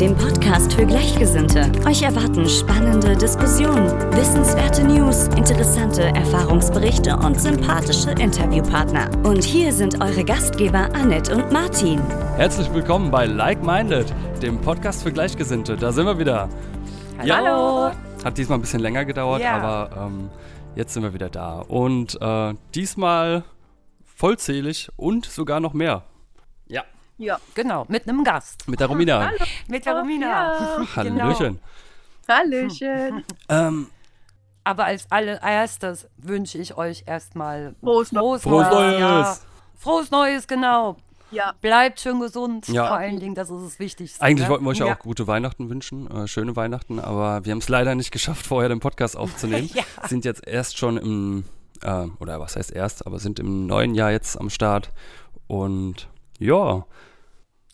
dem Podcast für Gleichgesinnte. Euch erwarten spannende Diskussionen, wissenswerte News, interessante Erfahrungsberichte und sympathische Interviewpartner. Und hier sind eure Gastgeber Annette und Martin. Herzlich willkommen bei Like Minded, dem Podcast für Gleichgesinnte. Da sind wir wieder. Hallo. Hat diesmal ein bisschen länger gedauert, Ja. aber ähm, jetzt sind wir wieder da. Und äh, diesmal vollzählig und sogar noch mehr. Ja, Ja, genau, mit einem Gast. mit der Romina. Mit der Romina. Hallöchen. Hallöchen. Ähm, Aber als allererstes wünsche ich euch erstmal Frohes frohes, Frohes Neues. Jahr. Frohes Neues, genau. Ja, Bleibt schön gesund, Ja. vor allen Dingen, das ist das Wichtigste. eigentlich ne? wollten wir euch ja ja. auch gute Weihnachten wünschen, äh, schöne Weihnachten, aber wir haben es leider nicht geschafft, vorher den Podcast aufzunehmen. Ja. Sind jetzt erst schon im, äh, oder was heißt erst, aber sind im neuen Jahr jetzt am Start. Und ja,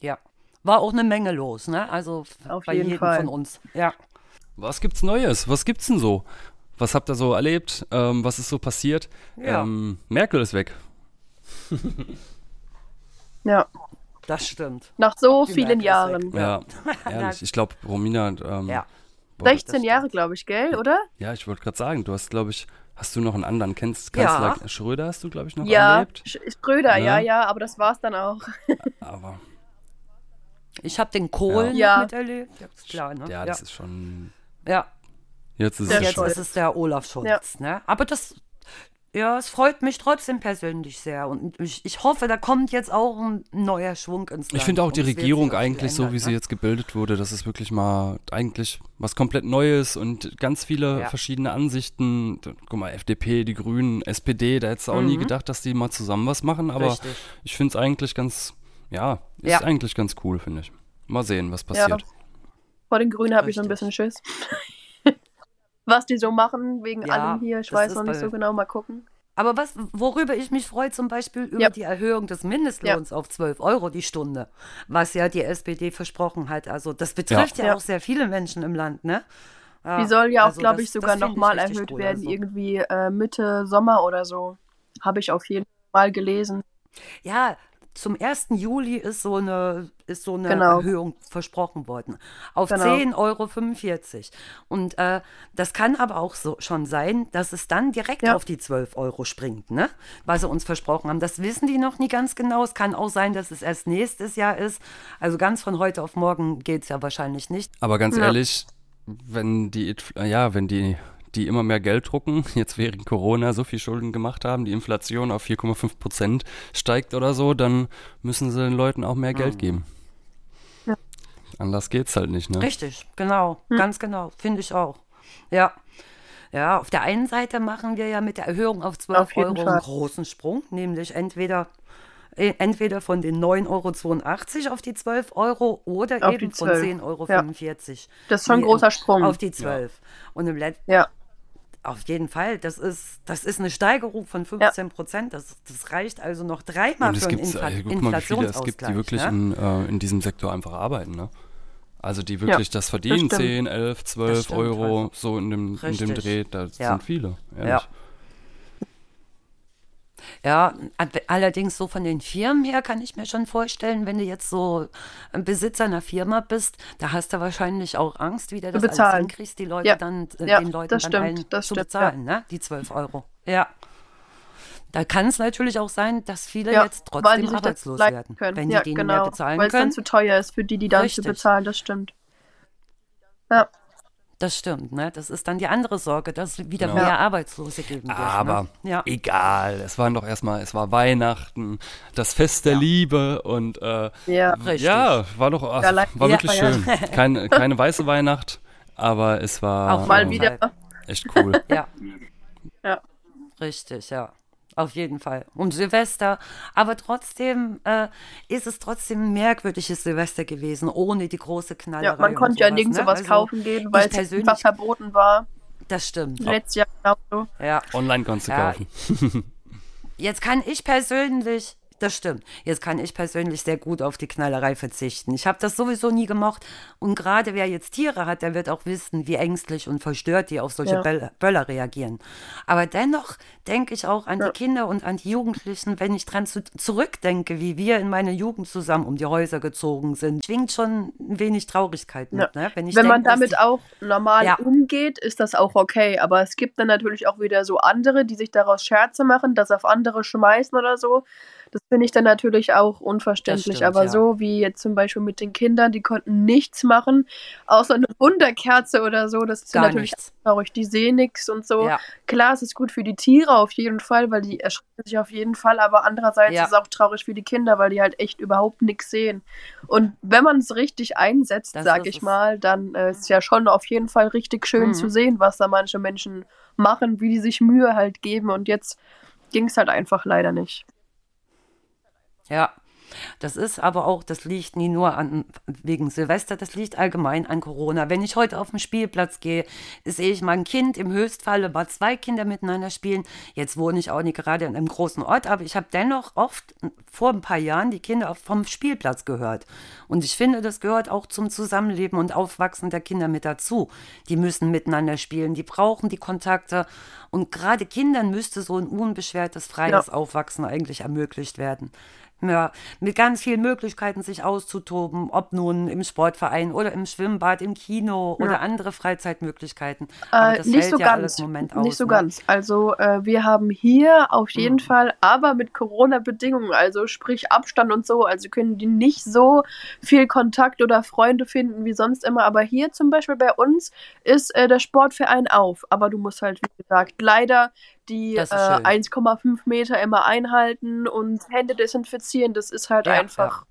Ja. War auch eine Menge los, ne? Also Auf bei jeden jedem Fall. von uns. Ja. Was gibt's Neues? Was gibt's denn so? Was habt ihr so erlebt? Ähm, was ist so passiert? Ja. Ähm, Merkel ist weg. ja. Das stimmt. Nach so Die vielen Merkel Jahren. Ja, ehrlich. Ich glaube, Romina. Ähm, Ja. boah, 16 Jahre, glaube ich, gell, oder? Ja, ich wollte gerade sagen, du hast, glaube ich, hast du noch einen anderen? Kennst Kanzler Ja. Schröder hast du, glaube ich, noch Ja, erlebt? Sch- Schröder, Ne? ja, ja, aber das war's dann auch. Aber Ich habe den Kohl Ja. miterlebt. Ja, klar, ne? ja, ja. das ist schon. ja. Jetzt ist Der Jetzt schon. Scholz. ist es der Olaf Scholz, Ja. ne? Aber das, ja, es freut mich trotzdem persönlich sehr. Und ich, ich hoffe, da kommt jetzt auch ein neuer Schwung ins Land. Ich finde auch die Regierung eigentlich so, ändern, wie sie ne? jetzt gebildet wurde, das ist wirklich mal eigentlich was komplett Neues und ganz viele Ja. verschiedene Ansichten. Guck mal, FDP, die Grünen, SPD, da hättest du auch nie gedacht, dass die mal zusammen was machen, aber Mhm. Richtig. ich finde es eigentlich ganz, ja, ist Ja. eigentlich ganz cool, finde ich. Mal sehen, was passiert. Vor den Grünen habe ich so ein bisschen Schiss. Was die so machen, wegen Ja, allem hier, ich weiß noch nicht so genau, mal gucken. Aber was, worüber ich mich freue, zum Beispiel über Ja. die Erhöhung des Mindestlohns auf 12 Euro die Stunde, was ja die SPD versprochen hat. Also das betrifft ja, Ja. auch sehr viele Menschen im Land, ne? Ja, Die soll ja auch, also glaube ich, sogar nochmal erhöht cool, werden, also. irgendwie äh, Mitte Sommer oder so. Habe ich auf jeden Fall gelesen. Ja, zum 1. Juli ist so eine, ist so eine Genau. Erhöhung versprochen worden. Auf Genau. 10,45 Euro. Und äh, das kann aber auch so schon sein, dass es dann direkt Ja. auf die 12 Euro springt, ne? Was sie uns versprochen haben. Das wissen die noch nie ganz genau. Es kann auch sein, dass es erst nächstes Jahr ist. Also ganz von heute auf morgen geht es ja wahrscheinlich nicht. Aber ganz Ja. ehrlich, wenn die, ja, wenn die, die immer mehr Geld drucken, jetzt während Corona so viel Schulden gemacht haben, die Inflation auf 4,5 Prozent steigt oder so, dann müssen sie den Leuten auch mehr Geld geben. Ja. Anders geht's halt nicht, ne? Richtig, genau, ganz genau, finde ich auch. Ja. Ja, auf der einen Seite machen wir ja mit der Erhöhung auf 12 Auf Euro einen Fall. großen Sprung, nämlich entweder, äh, entweder von den 9,82 Euro auf die 12 Euro oder Auf eben von 12, 10,45 Euro. Das ist schon ein großer Sprung. Auf die 12. Und im Let Ja, auf jeden Fall, das ist, das ist eine Steigerung von 15 Prozent. Das, das reicht also noch dreimal Und es für einen äh, guck mal, wie viele es Inflationsausgleich. gibt, die wirklich ne? in, äh, in diesem Sektor einfach arbeiten, ne? Also die wirklich das verdienen, stimmt. 10, 11, 12 stimmt, Euro, also. so in dem, in dem. Dreh, da Ja. sind viele, ehrlich. Ja. Ja, allerdings so von den Firmen her kann ich mir schon vorstellen, wenn du jetzt so ein Besitzer einer Firma bist, da hast du wahrscheinlich auch Angst, wie du das alles bezahlen. hinkriegst, die Leute Ja. dann, äh, Ja, den Leuten das dann stimmt, allen das zu stimmt, bezahlen, ne? Die 12 Euro. Ja. Da kann es natürlich auch sein, dass viele ja, jetzt weil trotzdem arbeitslos werden, können. wenn ja, die denen genau, mehr bezahlen weil es dann können. zu teuer ist für die, die dann Richtig. zu bezahlen, das stimmt. Ja, Das stimmt, ne? Das ist dann die andere Sorge, dass es wieder Ja. mehr Arbeitslose geben wird. Aber ne? ja. egal, es waren doch erstmal, es war Weihnachten, das Fest der Liebe und äh, ja. Richtig. ja, war doch ach, Ja, war ja, wirklich ja. schön. Keine, keine weiße Weihnacht, aber es war Auf Mal ähm, wieder. Echt cool. Ja. Ja. Richtig, ja. Auf jeden Fall. Und Silvester. Aber trotzdem äh, ist es trotzdem ein merkwürdiges Silvester gewesen, ohne die große Knallerei. Ja, man konnte ja sowas, nirgends ne? sowas Also, kaufen gehen, weil es einfach verboten war. Das stimmt. Letztes Jahr genauso. Ja. Online konntest du Ja. kaufen. Jetzt kann ich persönlich, das stimmt, jetzt kann ich persönlich sehr gut auf die Knallerei verzichten. Ich habe das sowieso nie gemocht. Und gerade wer jetzt Tiere hat, der wird auch wissen, wie ängstlich und verstört die auf solche Ja. Böller, reagieren. Aber dennoch denke ich auch an Ja. die Kinder und an die Jugendlichen, wenn ich dran zu, zurückdenke, wie wir in meiner Jugend zusammen um die Häuser gezogen sind. Schwingt schon ein wenig Traurigkeit mit, Ja. ne? Wenn, ich Wenn man denk, dass damit die- auch normal umgeht, ist das auch okay. Aber es gibt dann natürlich auch wieder so andere, die sich daraus Scherze machen, das auf andere schmeißen oder so. Das finde ich dann natürlich auch unverständlich. stimmt, Aber ja. so wie jetzt zum Beispiel mit den Kindern, die konnten nichts machen, außer eine Wunderkerze oder so. Das ist natürlich traurig. Die sehen nichts und so. Ja. Klar, es ist gut für die Tiere auf jeden Fall, weil die erschrecken sich auf jeden Fall. Aber andererseits Ja. ist es auch traurig für die Kinder, weil die halt echt überhaupt nichts sehen. Und wenn man es richtig einsetzt, Das sag ist ich es. mal, dann äh, ist es ja schon auf jeden Fall richtig schön Mhm. zu sehen, was da manche Menschen machen, wie die sich Mühe halt geben. Und jetzt ging es halt einfach leider nicht. Ja, das ist aber auch, das liegt nie nur an wegen Silvester, das liegt allgemein an Corona. Wenn ich heute auf den Spielplatz gehe, sehe ich mein Kind im Höchstfalle mal zwei Kinder miteinander spielen. Jetzt wohne ich auch nicht gerade in einem großen Ort, aber ich habe dennoch oft vor ein paar Jahren die Kinder vom Spielplatz gehört. Und ich finde, das gehört auch zum Zusammenleben und Aufwachsen der Kinder mit dazu. Die müssen miteinander spielen, die brauchen die Kontakte. Und gerade Kindern müsste so ein unbeschwertes, freies Ja. Aufwachsen eigentlich ermöglicht werden. Ja, mit ganz vielen Möglichkeiten, sich auszutoben, ob nun im Sportverein oder im Schwimmbad, im Kino oder andere Freizeitmöglichkeiten. Aber Äh, das nicht fällt so ja alles ganz. im Moment aus. nicht so ne? ganz. Also äh, wir haben hier auf jeden Mhm. Fall, aber mit Corona-Bedingungen, also sprich Abstand und so, also können die nicht so viel Kontakt oder Freunde finden wie sonst immer. Aber hier zum Beispiel bei uns ist äh, der Sportverein auf. Aber du musst halt, wie gesagt, leider die äh, Das ist schön. 1,5 Meter immer einhalten und Hände desinfizieren. Das ist halt Ja, einfach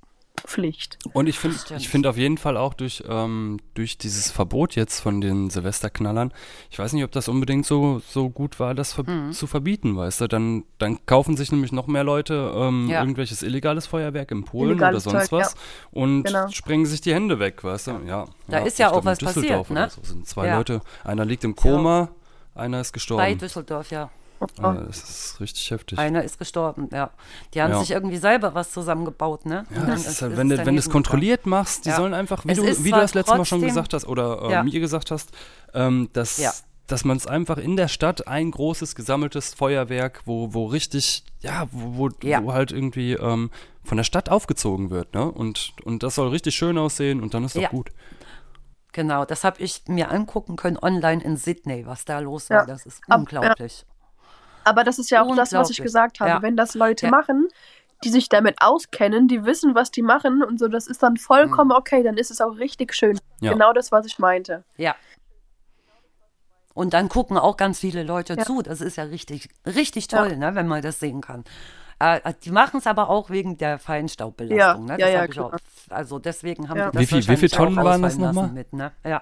Pflicht. Und ich finde ich finde auf jeden Fall auch durch, ähm, durch dieses Verbot jetzt von den Silvesterknallern, ich weiß nicht, ob das unbedingt so, so gut war, das ver Mhm. zu verbieten, weißt du? Dann, dann kaufen sich nämlich noch mehr Leute ähm, Ja. irgendwelches illegales Feuerwerk in Polen Illegales oder sonst Zeug, was und Genau. sprengen sich die Hände weg, weißt du? Ja. Da ist ja auch was Düsseldorf passiert, ne? So sind zwei Ja. Leute, einer liegt im Koma, einer ist Bei gestorben. Düsseldorf, ja. Äh, das ist richtig heftig. Einer ist gestorben, ja. Die haben Ja. sich irgendwie selber was zusammengebaut, ne? Ja, das ist halt, wenn, du, wenn du es kontrolliert machst, die Ja. sollen einfach, wie Es du, wie du das letzte Mal schon gesagt hast oder äh, Ja. mir gesagt hast, ähm, dass, Ja. dass man es einfach in der Stadt ein großes gesammeltes Feuerwerk, wo, wo richtig, ja, wo, wo, Ja. wo halt irgendwie ähm, von der Stadt aufgezogen wird, ne? Und, und das soll richtig schön aussehen und dann ist doch Ja. gut. Genau, das habe ich mir angucken können online in Sydney, was da los Ja. war. Das ist unglaublich. Aber das ist ja auch das, was ich gesagt habe. Ja. Wenn das Leute Ja. machen, die sich damit auskennen, die wissen, was die machen und so, das ist dann vollkommen okay, dann ist es auch richtig schön. Ja. Genau das, was ich meinte. Ja. Und dann gucken auch ganz viele Leute Ja. zu. Das ist ja richtig, richtig toll, ne, wenn man das sehen kann. Äh, die machen es aber auch wegen der Feinstaubbelastung. Ja, ne? ja, Das ja, hab ich klar. auch, also deswegen haben Ja. die das Wie viel- wie viel wahrscheinlich auch Tonnen waren das nochmal? Mit, ne? Ja.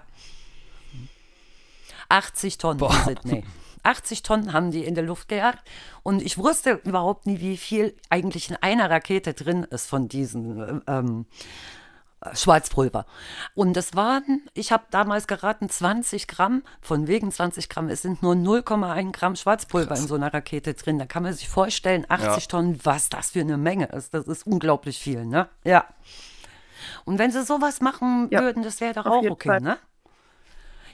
80 Tonnen Boah. in Sydney. 80 Tonnen haben die in der Luft gejagt. Und ich wusste überhaupt nie, wie viel eigentlich in einer Rakete drin ist von diesen ähm, Schwarzpulver. Und das waren, ich habe damals geraten, 20 Gramm, von wegen 20 Gramm. Es sind nur 0,1 Gramm Schwarzpulver in so einer Rakete drin. Da kann man sich vorstellen, 80 Ja. Tonnen, was das für eine Menge ist. Das ist unglaublich viel, ne? Ja. Und wenn sie sowas machen Ja, würden, das wäre doch auf auch okay, Fall. ne?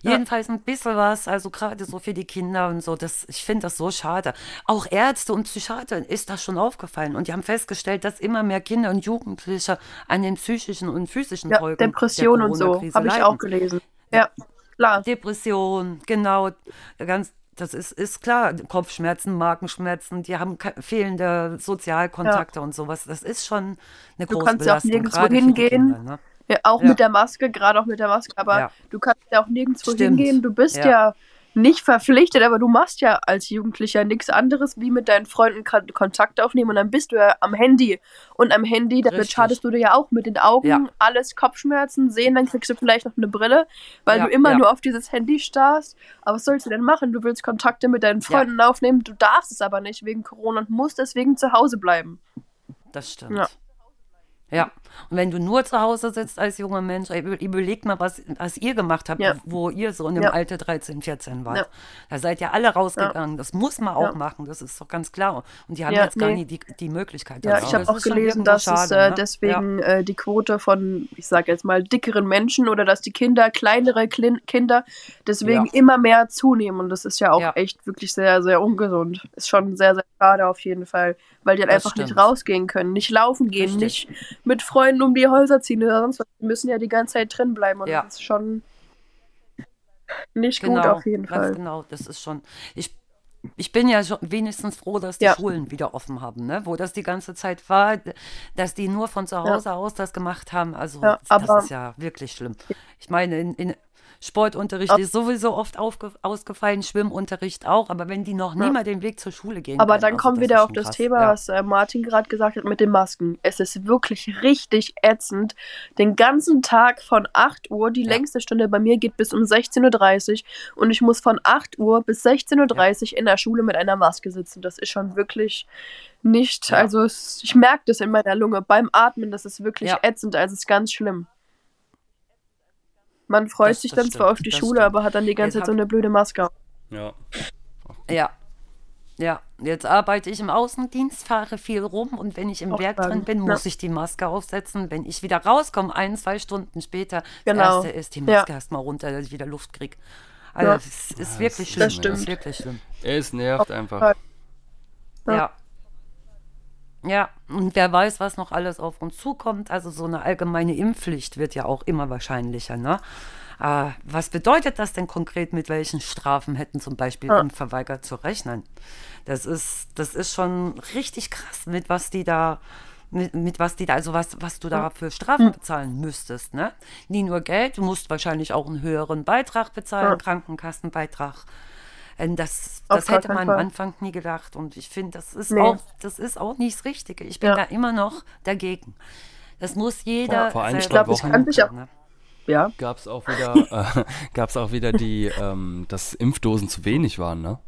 Jedenfalls ein bisschen was, also gerade so für die Kinder und so, das, ich finde das so schade. Auch Ärzte und Psychiater ist das schon aufgefallen und die haben festgestellt, dass immer mehr Kinder und Jugendliche an den psychischen und physischen Ja, Folgen Depression der und so, habe ich auch gelesen. Ja, klar. Depression, genau, ganz, das ist, ist klar, Kopfschmerzen, Magenschmerzen, die haben fehlende Sozialkontakte und sowas. Das ist schon eine Du große kannst ja auch Belastung, nirgendwo hingehen. Kinder, ne? Ja, auch Ja. mit der Maske, gerade auch mit der Maske, aber Ja. du kannst ja auch nirgendwo Stimmt. hingehen. Du bist Ja. ja. nicht verpflichtet, aber du machst ja als Jugendlicher nichts anderes, wie mit deinen Freunden Kon- Kontakt aufnehmen und dann bist du ja am Handy. Und am Handy, damit Richtig. schadest du dir ja auch mit den Augen, Ja. alles Kopfschmerzen, sehen, dann kriegst du vielleicht noch eine Brille, weil Ja, du immer ja. nur auf dieses Handy starrst. Aber was sollst du denn machen? Du willst Kontakte mit deinen Freunden aufnehmen, du darfst es aber nicht wegen Corona und musst deswegen zu Hause bleiben. Das stimmt. Ja. Ja, und wenn du nur zu Hause sitzt als junger Mensch, überlegt mal, was, was ihr gemacht habt, Ja. wo ihr so in dem Ja. Alter 13, 14 wart. Ja. Da seid ihr alle rausgegangen. Das muss man auch Ja. machen, das ist doch ganz klar. Und die haben Ja, jetzt gar nee. nie die, die Möglichkeit. Ja, dazu. ich habe auch gelesen, dass es schade, äh, ne? deswegen äh, die Quote von, ich sage jetzt mal, dickeren Menschen oder dass die Kinder, kleinere Klin Kinder, deswegen Ja. immer mehr zunehmen. Und das ist ja auch Ja. echt wirklich sehr, sehr ungesund. Ist schon sehr, sehr schade auf jeden Fall, weil die halt Das einfach nicht stimmt. rausgehen können, nicht laufen gehen, Richtig. nicht mit Freunden um die Häuser ziehen oder sonst was. Die müssen ja die ganze Zeit drin bleiben und Ja. das ist schon nicht Genau, gut auf jeden ganz Fall. genau. Das ist schon. Ich, ich bin ja schon wenigstens froh, dass die Ja. Schulen wieder offen haben, ne? Wo das die ganze Zeit war, dass die nur von zu Hause aus das gemacht haben. Also Ja, das ist ja wirklich schlimm. Ich meine, in, in Sportunterricht ist sowieso oft ausgefallen, Schwimmunterricht auch, aber wenn die noch nie Ja. mal den Weg zur Schule gehen Aber können, dann also kommen wieder auf das krass. Thema, ja. was äh, Martin gerade gesagt hat mit den Masken. Es ist wirklich richtig ätzend. Den ganzen Tag von 8 Uhr, die Ja. längste Stunde bei mir geht bis um 16.30 Uhr und ich muss von 8 Uhr bis 16.30 Uhr in der Schule mit einer Maske sitzen. Das ist schon wirklich nicht, also es, ich merke das in meiner Lunge beim Atmen, das ist wirklich ätzend, also es ist ganz schlimm. Man freut Das- sich das dann zwar auf stimmt, die das Schule, stimmt. aber hat dann die ganze Jetzt Zeit so eine blöde Maske auf. Ja. Ja. Ja, jetzt arbeite ich im Außendienst, fahre viel rum und wenn ich im Auch Werk drin bin, ja. muss ich die Maske aufsetzen. Wenn ich wieder rauskomme, ein, zwei Stunden später, Genau. das erste ist die Ja. Maske erstmal runter, dass ich wieder Luft kriege. Also Ja. es ist das wirklich ist- schlimm. das Das stimmt. ist wirklich schlimm. Es nervt einfach. Ja. Ja. und wer weiß, was noch alles auf uns zukommt. Also so eine allgemeine Impfpflicht wird ja auch immer wahrscheinlicher. Ne? Äh, was bedeutet das denn konkret, mit welchen Strafen hätten zum Beispiel Ja. Impfverweigerer zu rechnen? Das ist, das ist schon richtig krass, mit was die da, mit, mit was die da, also was, was du da für Strafen bezahlen müsstest, ne? Nie nur Geld, du musst wahrscheinlich auch einen höheren Beitrag bezahlen, Ja. Krankenkassenbeitrag. Ähm, Das, Auf das hätte man am Anfang nie gedacht. Und ich finde, das ist Nee. auch, das ist auch nicht das Richtige. Ich bin Ja. da immer noch dagegen. Das muss jeder. Ja, vor ein, zwei Ich glaube, es Wochen kann sich auch, ne? ja, gab es auch wieder, äh, gab's auch wieder die, ähm, dass Impfdosen zu wenig waren, ne?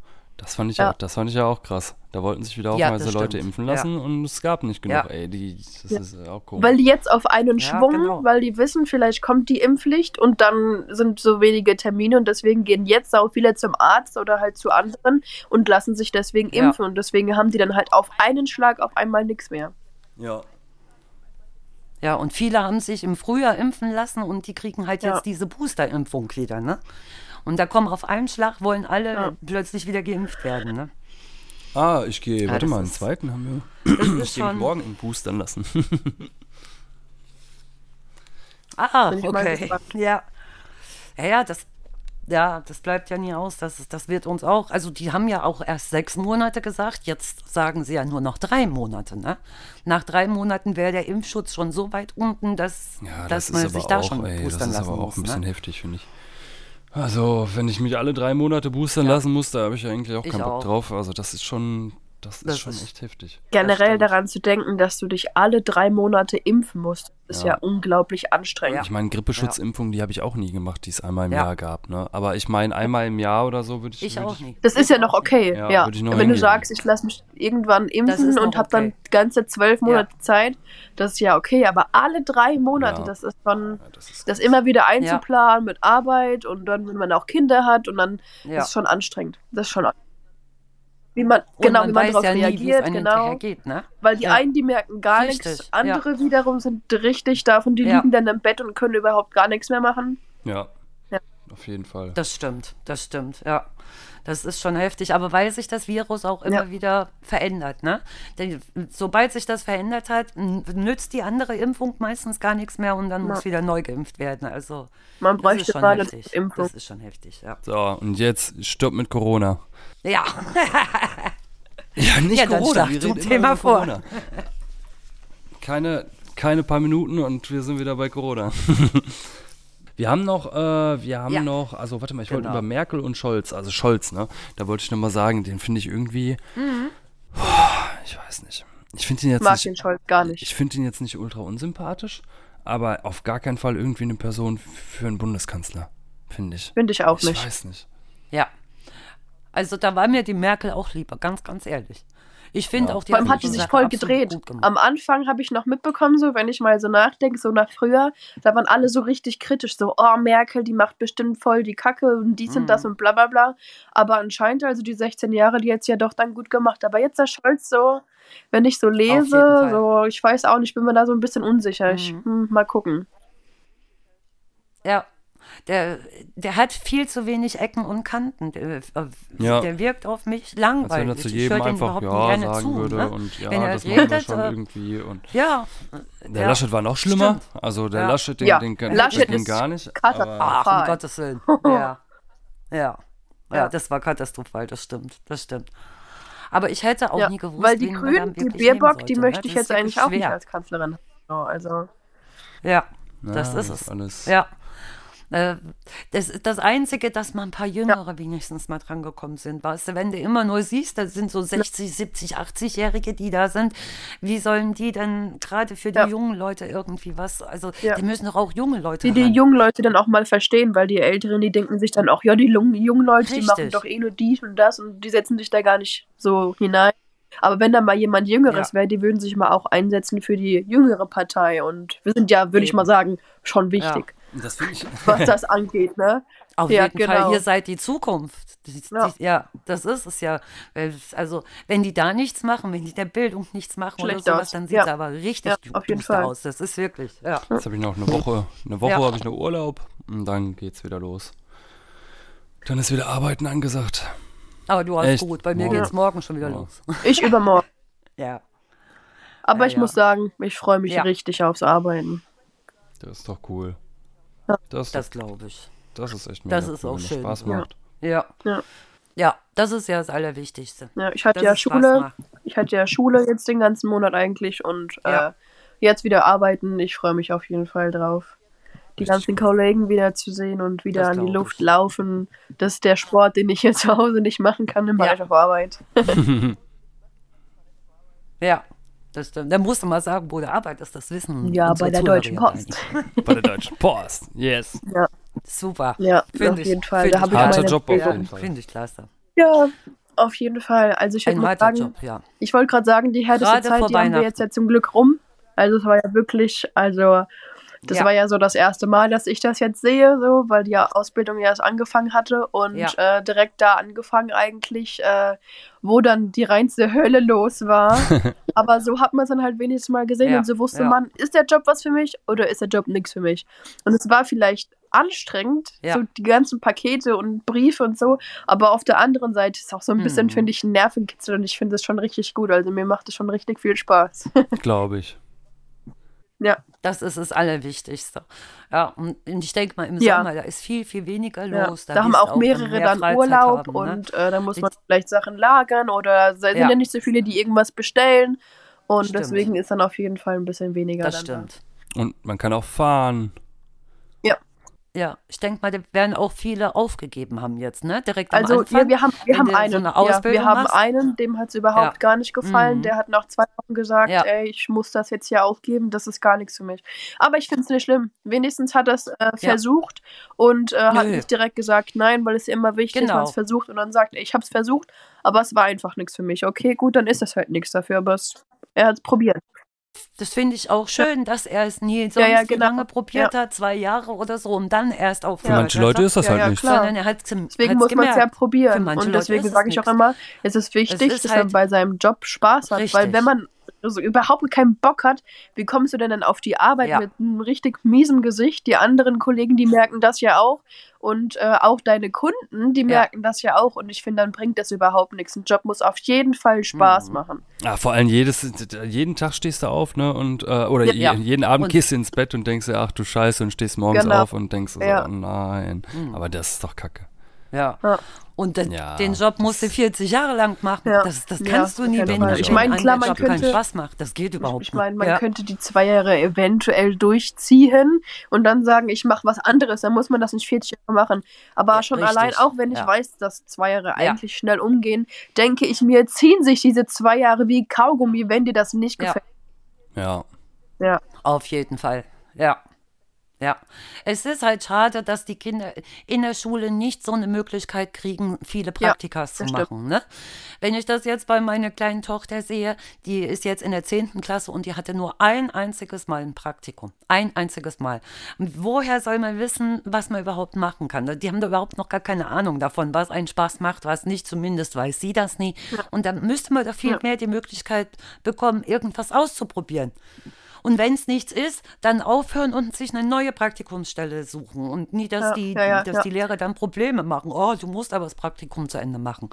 Das fand ich Ja. auch, das fand ich ja auch krass. Da wollten sich wieder Ja, haufenweise Leute impfen Ja. lassen und es gab nicht genug, Ja. ey. Die, das ist auch komisch. Weil die jetzt auf einen Ja, Schwung, genau. weil die wissen, vielleicht kommt die Impfpflicht und dann sind so wenige Termine und deswegen gehen jetzt auch viele zum Arzt oder halt zu anderen und lassen sich deswegen Ja. impfen und deswegen haben die dann halt auf einen Schlag auf einmal nichts mehr. ja. Ja, und viele haben sich im Frühjahr impfen lassen und die kriegen halt Ja. jetzt diese Booster-Impfung wieder, ne? Und da kommen auf einen Schlag, wollen alle Ja. plötzlich wieder geimpft werden, ne? Ah, ich gehe, Ja, warte das mal, einen ist- zweiten haben wir. Das ist Ich gehe morgen in boostern lassen. Ah, okay. Ja. Ja, ja, das, ja, das bleibt ja nie aus. Das, ist- das wird uns auch. Also, die haben ja auch erst sechs Monate gesagt. Jetzt sagen sie ja nur noch drei Monate. Ne? Nach drei Monaten wäre der Impfschutz schon so weit unten, dass, Ja, dass das man ist sich da auch, schon ey, das boostern ist lassen aber auch muss. ein bisschen ne? heftig, finde ich. Also, wenn ich mich alle drei Monate boostern lassen muss, da habe ich ja eigentlich auch Ich keinen Bock auch. drauf. Also, das ist schon, das ist Das schon ist- echt heftig. Generell daran zu denken, dass du dich alle drei Monate impfen musst, ist ja, Ja. unglaublich anstrengend. Ich meine, Grippeschutzimpfung, die habe ich auch nie gemacht, die es einmal im Ja. Jahr gab. Ne? Aber ich meine, einmal im Jahr oder so würde ich. Ich würd auch nicht. Das ist ja noch okay, Ja, ja. würde ich noch Wenn du hingehen. sagst, ich lasse mich irgendwann ist impfen und habe dann okay. ganze zwölf Monate Zeit, das ist ja okay. Aber alle drei Monate, Ja. das ist schon, Ja, das ist das immer wieder einzuplanen mit Arbeit und dann, wenn man auch Kinder hat und dann ist schon anstrengend. Das ist schon wie man Und genau man wie man weiß darauf ja nie, reagiert, einem genau. geht, ne? Weil die Ja. einen, die merken gar Richtig, nichts, ja. andere wiederum sind richtig davon, die Ja. liegen dann im Bett und können überhaupt gar nichts mehr machen. Ja. Ja. Auf jeden Fall. Das stimmt, das stimmt, ja. Das ist schon heftig, aber weil sich das Virus auch immer Ja. wieder verändert, ne? Denn sobald sich das verändert hat, nützt die andere Impfung meistens gar nichts mehr und dann muss wieder neu geimpft werden. Also Man das ist bräuchte schon mal eine heftig. Impfung. Das ist schon heftig, ja. So, und jetzt stopp mit Corona. Ja, Ja, nicht Ja, dann schlag wir reden Thema vor. Corona. Keine, keine paar Minuten und wir sind wieder bei Corona. Wir haben noch, äh, wir haben Ja. noch, also warte mal, ich wollte Genau. über Merkel und Scholz, also Scholz, ne? Da wollte ich nochmal sagen, den finde ich irgendwie, Mhm. ich weiß nicht. Ich finde ihn jetzt Mag nicht, den Scholz gar nicht. ich finde ihn jetzt nicht ultra unsympathisch, aber auf gar keinen Fall irgendwie eine Person für einen Bundeskanzler, finde ich. Finde ich auch Ich nicht. weiß nicht. ja. Also da war mir die Merkel auch lieber, ganz, ganz ehrlich. Ich finde Ja. auch die Vor allem hat die sich voll gedreht. Am Anfang habe ich noch mitbekommen, so wenn ich mal so nachdenke, so nach früher, da waren alle so richtig kritisch, so, oh, Merkel, die macht bestimmt voll die Kacke und dies und das Mhm. und bla bla bla. Aber anscheinend, also die 16 Jahre, die jetzt ja doch dann gut gemacht. Aber jetzt der Scholz so, wenn ich so lese, so, ich weiß auch nicht, bin mir da so ein bisschen unsicher. Ich, Mhm. hm, mal gucken. Ja. Der, der hat viel zu wenig Ecken und Kanten. Der, äh, Ja. der wirkt auf mich Als wenn langweilig. er zu Ich jedem höre den einfach überhaupt Ja nicht gerne sagen zu, würde ne? und ja, Wenn er das machen wir redet, schon äh, irgendwie. Und Ja. der ja. Laschet war noch schlimmer. Stimmt. Also der Ja. Laschet, den, Ja, den, den, Laschet den ist gar nicht. katastrophal. Aber Ach, um Gottes Willen. Ja. Ja. Ja, Ja. das war katastrophal, das stimmt. Das stimmt. Aber ich hätte auch Ja, nie gewusst, weil die Grünen, die Baerbock, die ne? möchte ich jetzt eigentlich wirklich auch nicht schwer. als Kanzlerin haben. So, Also, Ja, das ist es. alles. Ja. Äh, Das ist das Einzige, dass mal ein paar Jüngere wenigstens mal dran gekommen sind. Weißt du, wenn du immer nur siehst, da sind so 60, 70, 80-Jährige, die da sind. Wie sollen die denn gerade für die Ja. jungen Leute irgendwie was? Also, Ja. die müssen doch auch junge Leute die die ran. jungen Leute dann auch mal verstehen, weil die Älteren, die denken sich dann auch, ja, die jungen, Leute, die machen Richtig. doch eh nur dies und das und die setzen sich da gar nicht so hinein. Aber wenn da mal jemand Jüngeres Ja. wäre, die würden sich mal auch einsetzen für die jüngere Partei. Und wir sind ja, würde ich mal sagen, schon wichtig, Das finde ich. was das angeht, ne? Auf Ja, jeden Fall, genau. ihr seid die Zukunft. Die, Ja. Die, ja, das ist es ja. Es- Also, wenn die da nichts machen, wenn die der Bildung nichts machen Schlecht oder sowas, aus. dann sieht es Ja. aber richtig auf jeden Fall. aus. Das ist wirklich, ja. Jetzt habe ich noch eine Woche. Eine Woche Ja. habe ich noch Urlaub und dann geht's wieder los. Dann ist wieder Arbeiten angesagt. Aber du hast Echt? gut. Bei mir Morgen. geht es morgen schon wieder Ja. los. Ich übermorgen. Ja. Aber Ja, ich ja. muss sagen, ich freue mich Ja. richtig aufs Arbeiten. Das ist doch cool. Das, Das glaube ich. das ist echt das mega ist cool, auch wenn das schön. Spaß macht. Ja. Ja. Ja, das ist ja das Allerwichtigste. Ja, ich hatte ja Schule, ich hatte ja Schule jetzt den ganzen Monat eigentlich und Ja. äh, jetzt wieder arbeiten. Ich freue mich auf jeden Fall drauf. Die Richtig ganzen Kollegen wieder zu sehen und wieder Das an die Luft ich. laufen. Das ist der Sport, den ich hier zu Hause nicht machen kann, mache Ja. ich auf Arbeit. Ja, das stimmt. Dann musst du mal sagen, wo du arbeitest, das wissen Ja, bei der Zuhörer Deutschen Post. Bei der Deutschen Post. Yes. Ja, Super. ja Find auf ich- jeden Fall. Da ich Harter Job auf jeden Fall. finde ich klasse. Ja, auf jeden Fall. Also ich würde Ein mal harter sagen, Job, ja. ich wollte gerade sagen, die härteste Gerade Zeit, die haben wir jetzt ja zum Glück rum. Also es war ja wirklich, also das Ja. war ja so das erste Mal, dass ich das jetzt sehe, so, weil die Ausbildung ja erst angefangen hatte und Ja. äh, direkt da angefangen eigentlich, äh, wo dann die reinste Hölle los war. Aber so hat man es dann halt wenigstens mal gesehen Ja, und so wusste ja. man, ist der Job was für mich oder ist der Job nichts für mich? Und es war vielleicht anstrengend, Ja. so die ganzen Pakete und Briefe und so, aber auf der anderen Seite ist auch so ein bisschen, Mhm. finde ich, ein Nervenkitzel und ich finde es schon richtig gut. Also mir macht es schon richtig viel Spaß. Glaube ich. Ja, Das ist das Allerwichtigste. Ja, und ich denke mal, im Ja. Sommer, da ist viel, viel weniger ja. los. Da, haben auch mehrere mehr dann Freizeit Urlaub haben, ne? und äh, da muss man Ich- vielleicht Sachen lagern oder es sind Ja. ja nicht so viele, die irgendwas bestellen. Und Stimmt. deswegen ist dann auf jeden Fall ein bisschen weniger. Das dann stimmt. Und man kann auch fahren. Ja, ich denke mal, da werden auch viele aufgegeben haben jetzt, ne? Direkt am Also Anfang. ja, wir haben, wir haben so einen. eine ja, wir haben machst. einen, dem hat es überhaupt Ja. gar nicht gefallen. Mhm. Der hat nach zwei Wochen gesagt, ey, ich muss das jetzt hier aufgeben, das ist gar nichts für mich. Aber ich finde es nicht schlimm. Wenigstens hat er es äh, versucht und äh, hat nicht direkt gesagt, nein, weil es ja immer wichtig, Genau. man es versucht und dann sagt, ey, ich habe es versucht, aber es war einfach nichts für mich. Okay, gut, dann ist das halt nichts dafür, aber es, er hat es probiert. Das finde ich auch schön, dass er es nie sonst ja, wie genau. lange probiert hat, zwei Jahre oder so, und dann erst auf Für manche Leute ist das Ja, halt ja, nicht. klar. Sondern er hat Deswegen muss man es ja probieren. Und deswegen es sage ich auch immer, es ist wichtig, ist dass er halt- bei seinem Job Spaß hat. Weil Richtig. wenn man so überhaupt keinen Bock hat, wie kommst du denn dann auf die Arbeit Ja. mit einem richtig miesem Gesicht? Die anderen Kollegen, die merken das ja auch. Und äh, auch deine Kunden, die Ja. merken das ja auch. Und ich finde, dann bringt das überhaupt nichts. Ein Job muss auf jeden Fall Spaß Mhm. machen. Ja, vor allem jedes, jeden Tag stehst du auf, ne? Und, äh, oder Ja. je- jeden Abend Und- gehst du ins Bett und denkst dir, ach du Scheiße, und stehst morgens Genau. auf und denkst so, Ja. oh nein. Mhm. Aber das ist doch kacke. Ja. Ja. Und den, Ja, den Job musst du 40 Jahre lang machen. Ja. Das, das Ja, kannst du nie, wenn Ich meine, klar, man Job könnte- keinen Spaß macht. Das geht überhaupt Ich meine, man nicht. Ja. könnte die zwei Jahre eventuell durchziehen und dann sagen, ich mache was anderes. Dann muss man das nicht 40 Jahre machen. Aber Ja, schon richtig. allein, auch wenn ich Ja. weiß, dass zwei Jahre Ja. eigentlich schnell umgehen, denke ich mir, ziehen sich diese zwei Jahre wie Kaugummi, wenn dir das nicht Ja. gefällt. Ja. Ja. Auf jeden Fall. Ja. Ja, es ist halt schade, dass die Kinder in der Schule nicht so eine Möglichkeit kriegen, viele Praktikas zu das stimmt. machen. Ne? Wenn ich das jetzt bei meiner kleinen Tochter sehe, die ist jetzt in der 10. Klasse und die hatte nur ein einziges Mal ein Praktikum. Ein einziges Mal. Und woher soll man wissen, was man überhaupt machen kann? Die haben da überhaupt noch gar keine Ahnung davon, was einen Spaß macht, was nicht. Zumindest weiß sie das nie. Und dann müsste man da viel Ja. mehr die Möglichkeit bekommen, irgendwas auszuprobieren. Und wenn es nichts ist, dann aufhören und sich eine neue Praktikumsstelle suchen. Und nie, dass, Ja, die, ja, dass die Lehrer dann Probleme machen. Oh, du musst aber das Praktikum zu Ende machen.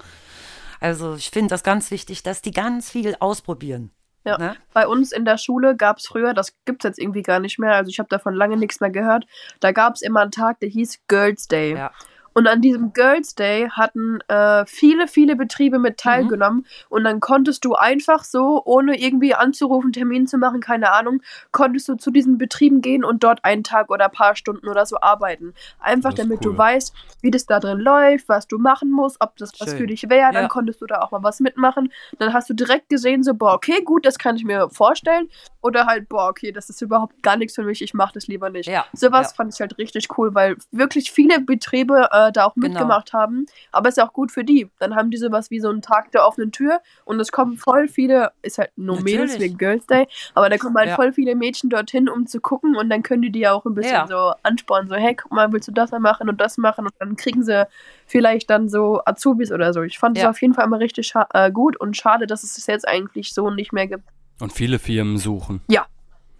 Also ich finde das ganz wichtig, dass die ganz viel ausprobieren. Ja. Ne? Bei uns in der Schule gab es früher, das gibt es jetzt irgendwie gar nicht mehr, also ich habe davon lange nichts mehr gehört, da gab es immer einen Tag, der hieß Girls Day. Ja. Und an diesem Girls Day hatten äh, viele, viele Betriebe Mhm. mit teilgenommen. Und dann konntest du einfach so, ohne irgendwie anzurufen, Termin zu machen, keine Ahnung, konntest du zu diesen Betrieben gehen und dort einen Tag oder ein paar Stunden oder so arbeiten. Einfach damit cool. du weißt, wie das da drin läuft, was du machen musst, ob das was Schön. für dich wäre. Dann Ja. konntest du da auch mal was mitmachen. Dann hast du direkt gesehen, so, boah, okay, gut, das kann ich mir vorstellen. Oder halt, boah, okay, das ist überhaupt gar nichts für mich, ich mache das lieber nicht. Ja, Sowas ja. fand ich halt richtig cool, weil wirklich viele Betriebe äh, da auch Genau. mitgemacht haben. Aber ist ja auch gut für die. Dann haben die sowas wie so einen Tag der offenen Tür und es kommen voll viele, ist halt nur Mädels Natürlich. wegen Girls Day, aber da kommen halt Ja. voll viele Mädchen dorthin, um zu gucken und dann können die die ja auch ein bisschen Ja. so anspornen, so, hey, guck mal, willst du das mal machen und das machen und dann kriegen sie vielleicht dann so Azubis oder so. Ich fand es Ja. auf jeden Fall immer richtig äh, gut und schade, dass es es jetzt eigentlich so nicht mehr gibt. Und viele Firmen suchen.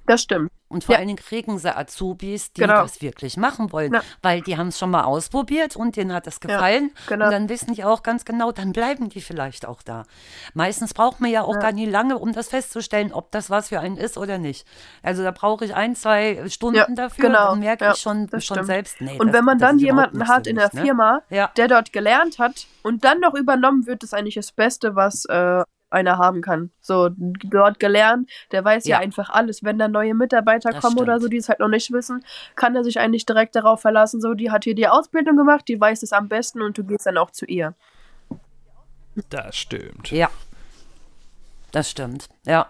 Das stimmt. Und vor Ja. allen Dingen kriegen sie Azubis, die Genau. das wirklich machen wollen. Ja. Weil die haben es schon mal ausprobiert und denen hat das Ja, gefallen. genau. Und dann wissen die auch ganz genau, dann bleiben die vielleicht auch da. Meistens braucht man ja auch Ja. gar nicht lange, um das festzustellen, ob das was für einen ist oder nicht. Also da brauche ich ein, zwei Stunden Ja, dafür, genau. dann merke Ja, ich schon, schon stimmt. selbst, nee. Und das, wenn man dann jemanden nicht hat in der ne? Firma, Ja. der dort gelernt hat und dann noch übernommen wird, ist eigentlich das Beste, was äh, einer haben kann. So, dort gelernt, der weiß ja, Ja. einfach alles. Wenn da neue Mitarbeiter Das kommen oder stimmt. so, die es halt noch nicht wissen, kann er sich eigentlich direkt darauf verlassen, so, die hat hier die Ausbildung gemacht, die weiß es am besten und du gehst dann auch zu ihr. Das stimmt. Ja, das stimmt. Ja.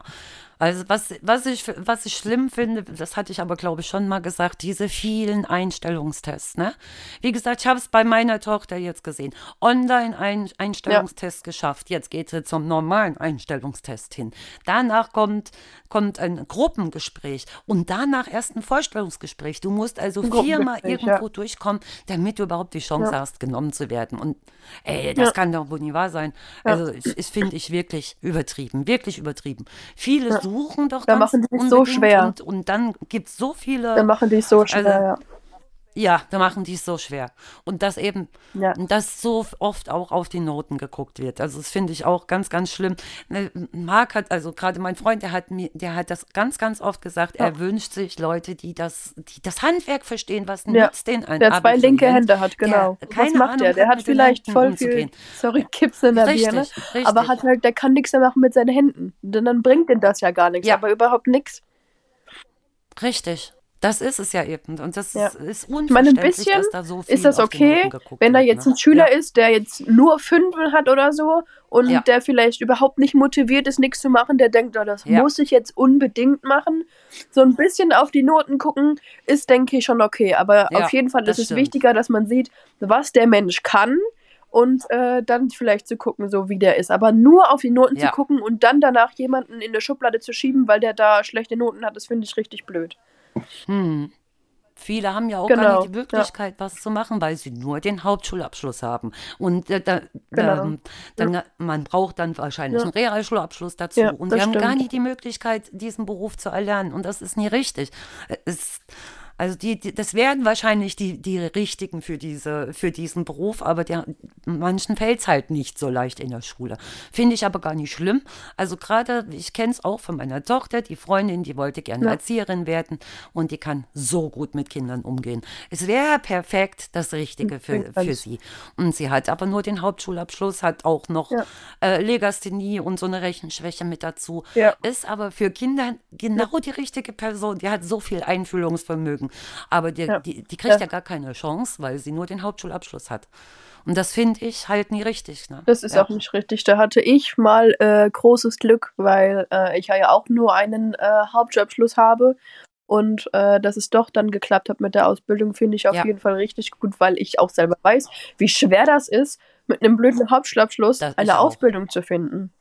Also was, was, ich, was ich schlimm finde, das hatte ich aber, glaube ich, schon mal gesagt, diese vielen Einstellungstests. Ne? Wie gesagt, ich habe es bei meiner Tochter jetzt gesehen. Online-Einstellungstest geschafft. Jetzt geht sie zum normalen Einstellungstest hin. Danach kommt, kommt ein Gruppengespräch und danach erst ein Vorstellungsgespräch. Du musst also viermal irgendwo ja. durchkommen, damit du überhaupt die Chance Ja. hast, genommen zu werden. Und ey, das Ja. kann doch wohl nicht wahr sein. Also ich, ich finde ich wirklich übertrieben, wirklich übertrieben. Viele suchen doch Da ganz machen die es so schwer. Und, und dann gibt es so viele, Dann machen die es so schwer, Also, ja. Ja, da machen die es so schwer. Und dass eben, Ja. dass so oft auch auf die Noten geguckt wird. Also das finde ich auch ganz, ganz schlimm. Ne, Marc hat, also gerade mein Freund, der hat mir, der hat das ganz, ganz oft gesagt, er wünscht sich Leute, die das, die das Handwerk verstehen, was Ja. nützt den ein Der zwei linke Hände hat, genau. Der, Was macht Ahnung der? Der hat vielleicht voll umzugehen. viel, sorry, Kips in der Richtig, Birne. richtig. Aber hat halt, der kann nichts mehr machen mit seinen Händen. Denn dann bringt denn das ja gar nichts. Ja. Aber überhaupt nichts. Richtig. Das ist es ja eben. Und das Ja. ist, ist Ich meine, ein unverständlich, bisschen dass da so viel ist das okay, wenn da jetzt ne? ein Schüler ja. ist, der jetzt nur Fünfen hat oder so und Ja. der vielleicht überhaupt nicht motiviert ist, nichts zu machen, der denkt, oh, das muss ich jetzt unbedingt machen. So ein bisschen auf die Noten gucken, ist, denke ich, schon okay. Aber auf jeden Fall ist es stimmt. wichtiger, dass man sieht, was der Mensch kann und äh, dann vielleicht zu gucken, so wie der ist. Aber nur auf die Noten zu gucken und dann danach jemanden in der Schublade zu schieben, weil der da schlechte Noten hat, das finde ich richtig blöd. Hm. Viele haben ja auch gar Genau, nicht die Möglichkeit, was zu machen, weil sie nur den Hauptschulabschluss haben. Und äh, da, Genau. ähm, dann, man braucht dann wahrscheinlich Ja. einen Realschulabschluss dazu. Ja, und sie haben gar stimmt. nicht die Möglichkeit, diesen Beruf zu erlernen. Und das ist nie richtig. Es, also die, die, das werden wahrscheinlich die, die Richtigen für, diese, für diesen Beruf, aber der, manchen fällt es halt nicht so leicht in der Schule. Finde ich aber gar nicht schlimm. Also gerade, ich kenne es auch von meiner Tochter, die Freundin, die wollte gerne Ja. Erzieherin werden und die kann so gut mit Kindern umgehen. Es wäre perfekt das Richtige für, Klingt für alles. sie. Und sie hat aber nur den Hauptschulabschluss, hat auch noch Ja. äh, Legasthenie und so eine Rechenschwäche mit dazu. Ja. Ist aber für Kinder genau die richtige Person. Die hat so viel Einfühlungsvermögen. Aber die, Ja. die, die kriegt ja. Ja. gar keine Chance, weil sie nur den Hauptschulabschluss hat. Und das finde ich halt nie richtig. Ne? Das ist ja. auch nicht richtig. Da hatte ich mal äh, großes Glück, weil äh, ich ja auch nur einen äh, Hauptschulabschluss habe. Und äh, dass es doch dann geklappt hat mit der Ausbildung, finde ich auf Ja. jeden Fall richtig gut, weil ich auch selber weiß, wie schwer das ist, mit einem blöden Hauptschulabschluss Das- eine auch. Ausbildung zu finden.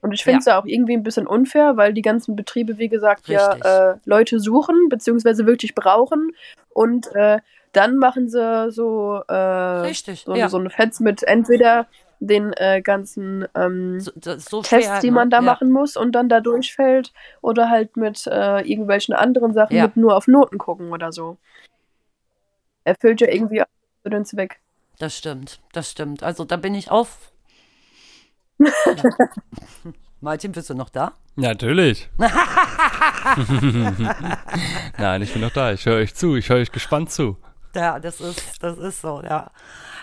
Und ich finde es ja. auch irgendwie ein bisschen unfair, weil die ganzen Betriebe, wie gesagt, Richtig. ja äh, Leute suchen, beziehungsweise wirklich brauchen. Und äh, dann machen sie so, äh, so, ja. so eine Fets mit entweder den äh, ganzen ähm, So, so Tests, schwer, die ne? man da ja. machen muss und dann da durchfällt oder halt mit äh, irgendwelchen anderen Sachen Ja. mit nur auf Noten gucken oder so. Erfüllt ja irgendwie den Zweck. Das stimmt, das stimmt. Also da bin ich auf. Martin, bist du noch da? Natürlich. Nein, ich bin noch da. Ich höre euch zu. Ich höre euch gespannt zu. Ja, das ist, das ist so, ja.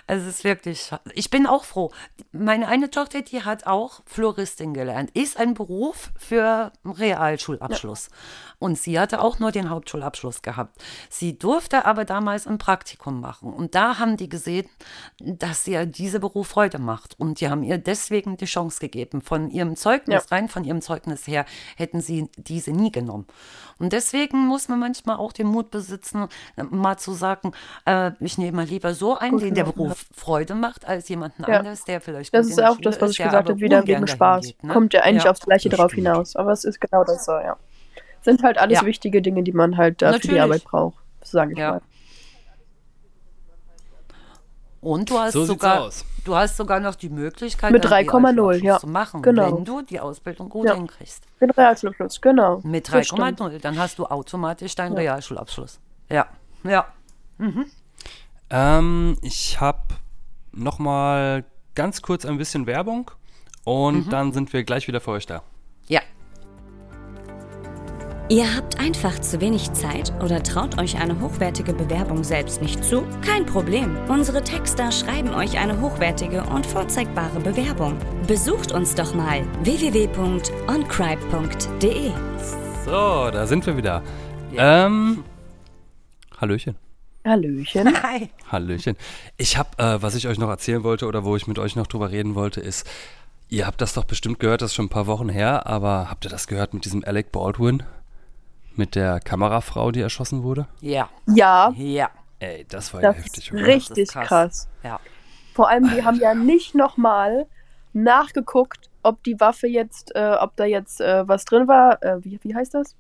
Es ist wirklich, ich bin auch froh. Meine eine Tochter, die hat auch Floristin gelernt. Ist ein Beruf für Realschulabschluss. Und sie hatte auch nur den Hauptschulabschluss gehabt. Sie durfte aber damals ein Praktikum machen. Und da haben die gesehen, dass sie ja diese Beruf Freude macht. Und die haben ihr deswegen die Chance gegeben. Von ihrem Zeugnis, Ja. rein von ihrem Zeugnis her, hätten sie diese nie genommen. Und deswegen muss man manchmal auch den Mut besitzen, mal zu sagen, äh, ich nehme mal lieber so einen, den der gemacht, Beruf Freude macht, als jemanden Ja. anders, der vielleicht Das gut ist in der auch das, was ich gesagt habe, wieder wegen Spaß. geht, ne? Kommt ja eigentlich Ja. aufs Gleiche drauf stimmt. hinaus. Aber es ist genau das so, ja. Sind halt alles Ja. wichtige Dinge, die man halt da für die. Arbeit braucht, sage ich Ja. mal. Und du hast So sogar, aus. du hast sogar noch die Möglichkeit, Mit einen 3,0, Realschulabschluss ja. zu machen, Genau. wenn du die Ausbildung gut Ja. hinkriegst. Den Realschulabschluss, genau. Mit Das stimmt. 3,0, dann hast du automatisch deinen Realschulabschluss. Ja, ja. Ähm, ich habe noch mal ganz kurz ein bisschen Werbung und dann sind wir gleich wieder für euch da. Ja, Ihr habt einfach zu wenig Zeit oder traut euch eine hochwertige Bewerbung selbst nicht zu? Kein Problem. Unsere Texter schreiben euch eine hochwertige und vorzeigbare Bewerbung. Besucht uns doch mal www.oncribe.de. So, da sind wir wieder. Ähm, Hallöchen. Hallöchen. Hi. Hallöchen. Ich habe, äh, was ich euch noch erzählen wollte oder wo ich mit euch noch drüber reden wollte, ist, ihr habt das doch bestimmt gehört, das ist schon ein paar Wochen her, aber habt ihr das gehört mit diesem Alec Baldwin? Mit der Kamerafrau, die erschossen wurde? Ja, Ja, ja. Ey, das war ja das heftig. ist oder? richtig Das ist krass. Ja. Vor allem, die haben ja nicht nochmal nachgeguckt, ob die Waffe jetzt, äh, ob da jetzt äh, was drin war. Äh, wie, wie heißt das?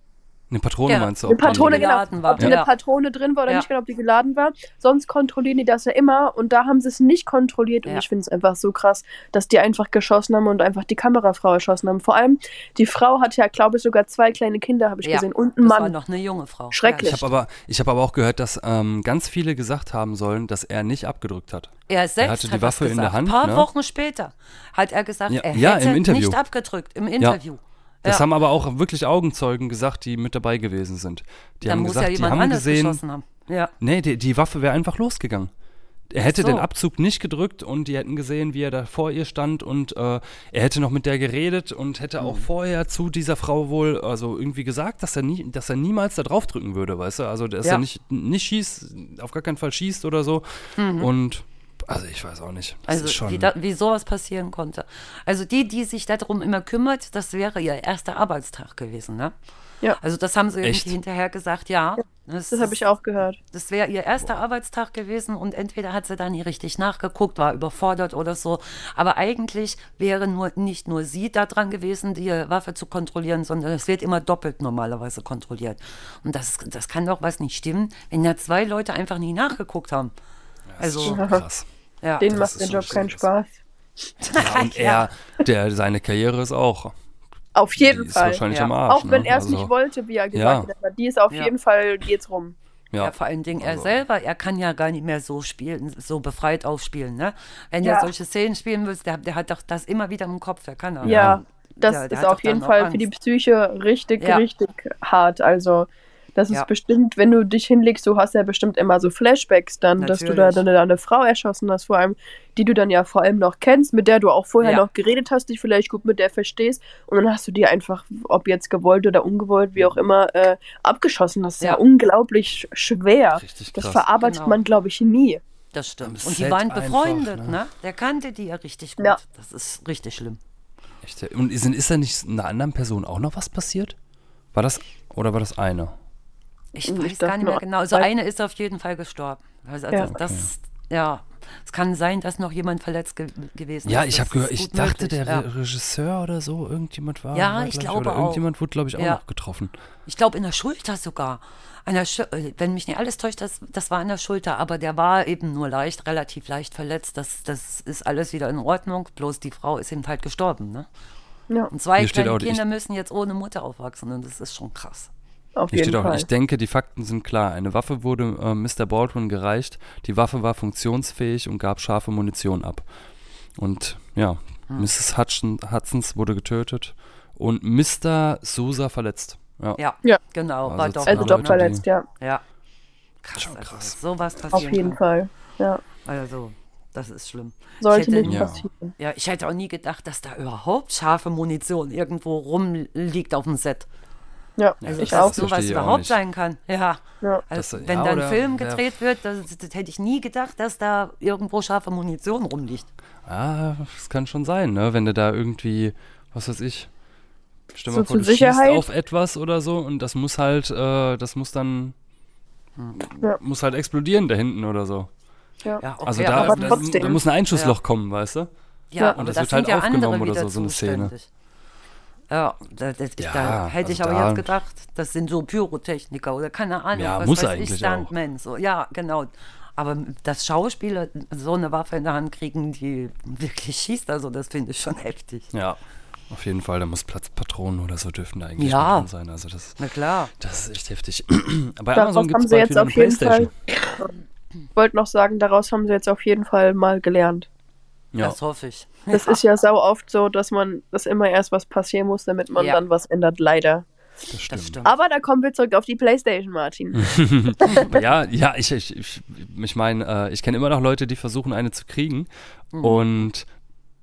Eine Patrone Ja, meinst du? Eine ob die- Patrone, genau. geladen war. Ob da Ja. eine Patrone drin war oder Ja. nicht, genau, ob die geladen war. Sonst kontrollieren die das ja immer und da haben sie es nicht kontrolliert und ich finde es einfach so krass, dass die einfach geschossen haben und einfach die Kamerafrau erschossen haben. Vor allem, die Frau hat ja, glaube ich, sogar zwei kleine Kinder, habe ich ja. gesehen, und ein das war Mann. noch eine junge Frau. Schrecklich. Ich habe aber, ich hab aber auch gehört, dass ähm, ganz viele gesagt haben sollen, dass er nicht abgedrückt hat. Er selbst hatte die hat Waffe in der gesagt. Hand, Ein paar ne? Wochen später hat er gesagt, Ja, er ja, hätte im Interview. nicht abgedrückt, im Interview. Das Ja. haben aber auch wirklich Augenzeugen gesagt, die mit dabei gewesen sind. Die Dann haben muss gesagt, ja die jemand haben anders gesehen, geschossen haben. Ja. nee, die, die Waffe wäre einfach losgegangen. Er hätte so. den Abzug nicht gedrückt und die hätten gesehen, wie er da vor ihr stand und äh, er hätte noch mit der geredet und hätte Mhm. auch vorher zu dieser Frau wohl also irgendwie gesagt, dass er nie, dass er niemals da drauf drücken würde, weißt du? Also dass Ja. er nicht, nicht schießt, auf gar keinen Fall schießt oder so. Und also ich weiß auch nicht. Das. Also schon, wie, da, wie sowas passieren konnte. Also die, die sich darum immer kümmert, das wäre ihr erster Arbeitstag gewesen, ne? Ja. Also das haben sie Echt? irgendwie hinterher gesagt, ja. Das, Das habe ich auch gehört. Das wäre ihr erster Arbeitstag gewesen und entweder hat sie da nie richtig nachgeguckt, war überfordert oder so. Aber eigentlich wäre nur nicht nur sie da dran gewesen, die Waffe zu kontrollieren, sondern es wird immer doppelt normalerweise kontrolliert. Und das, das kann doch was nicht stimmen, wenn da zwei Leute einfach nie nachgeguckt haben. das ist Also, schon krass. Ja. Denen das macht der Job keinen. Spaß. Ja, und er, der, seine Karriere ist auch. Auf jeden die ist Fall. wahrscheinlich Ja. am Arsch. Auch wenn ne? er es Also, nicht wollte, wie er Ja. gesagt hat. Aber die ist auf Ja. jeden Fall geht's rum. Ja. Ja, vor allen Dingen er Also- selber, er kann ja gar nicht mehr so spielen, so befreit aufspielen, ne? Wenn er Ja. solche Szenen spielen will, der, der hat doch das immer wieder im Kopf, der kann er. Ja, das Der- der ist hat auf jeden Fall für die. Psyche richtig, Ja. richtig hart. Also, das ist Ja. bestimmt, wenn du dich hinlegst, du hast ja bestimmt immer so Flashbacks dann, dass du da Natürlich. deine, deine Frau erschossen hast, vor allem, die du dann ja vor allem noch kennst, mit der du auch vorher Ja. noch geredet hast, dich vielleicht gut mit der verstehst und dann hast du die einfach, ob jetzt gewollt oder ungewollt, wie auch immer, äh, abgeschossen. Das ist ja, Ja. unglaublich schwer. Richtig das krass. verarbeitet Genau. man, glaube ich, nie. Das stimmt. Und die waren einfach, befreundet, ne? ne? Der kannte die ja richtig gut. Ja. Das ist richtig schlimm. Echt, ja. Und ist, ist da nicht einer anderen Person auch noch was passiert? War das, oder war das eine? Ich Ich weiß dachte gar nicht mehr genau. Also eine ist auf jeden Fall gestorben. Also, also Ja. das, ja. Es kann sein, dass noch jemand verletzt ge gewesen Ja, ist. ich Das habe gehört, ich dachte, möglich, der ja. Re Regisseur oder so, irgendjemand war. Ja, war, ich glaub glaube oder auch. Irgendjemand wurde, glaube ich, auch Ja. noch getroffen. Ich glaube in der Schulter sogar. An der Schul- äh, wenn mich nicht alles täuscht, das, das war an der Schulter, aber der war eben nur leicht, relativ leicht verletzt. Das, das ist alles wieder in Ordnung. Bloß die Frau ist eben halt gestorben. Ne? Ja, Und zwei Hier kleine auch, ich- Kinder müssen jetzt ohne Mutter aufwachsen und das ist schon krass. Auf Hier jeden steht auch, Fall. ich denke, die Fakten sind klar. Eine Waffe wurde äh, Mr. Baldwin gereicht. Die Waffe war funktionsfähig und gab scharfe Munition ab. Und ja, Hm. Mrs. Hudson, Hudsons wurde getötet und Mr. Sousa verletzt. Ja. Ja, Ja. genau. Also war doch, also doch die- verletzt, ja. Ja. Krass, Schon also, krass. dass sowas passieren Auf jeden kann. Fall. Ja. Also, das ist schlimm. Sollte ich hätte, nicht Ja. passieren. Ja, ich hätte auch nie gedacht, dass da überhaupt scharfe Munition irgendwo rumliegt auf dem Set. Ja, Also, ich dass auch. sowas ich auch überhaupt nicht. sein kann. Ja. Ja. Also, Das- wenn ja, da ein Film gedreht wird, das, das hätte ich nie gedacht, dass da irgendwo scharfe Munition rumliegt. Ah, das kann schon sein, ne? Wenn du da irgendwie, was weiß ich, stell So mal vor, du schießt Sicherheit? auf etwas oder so und das muss halt, äh, das muss dann, Ja. muss halt explodieren da hinten oder so. Ja. Ja, okay, Also da, aber da, trotzdem. da muss ein Einschussloch kommen, weißt du? Ja, Ja. aber Und das das wird sind halt ja aufgenommen oder so, so eine Szene. Ja, da, das, ich, Ja, da hätte ich also aber da- jetzt gedacht, das sind so Pyrotechniker oder keine Ahnung, Ja, was muss weiß eigentlich ich, Stuntmen. So, ja, genau. Aber dass Schauspieler so eine Waffe in der Hand kriegen, die wirklich schießt, also das finde ich schon heftig. Ja, auf jeden Fall. Da muss Platzpatronen oder so dürfen da eigentlich Ja. drin sein. Also das, Na klar. das ist echt heftig. Bei Daraus Amazon gibt haben es jetzt auf jeden Playstation. Fall. Ich wollte noch sagen, daraus haben sie jetzt auf jeden Fall mal gelernt. Ja. Das hoffe ich. Das ist ja sau oft so, dass man, dass immer erst was passieren muss, damit man Ja. dann was ändert, leider. das stimmt. Das stimmt. Aber da kommen wir zurück auf die Playstation, Martin. Ja, ja, ich, ich, ich, ich meine, äh, ich kenne immer noch Leute, die versuchen, eine zu kriegen. Mhm. Und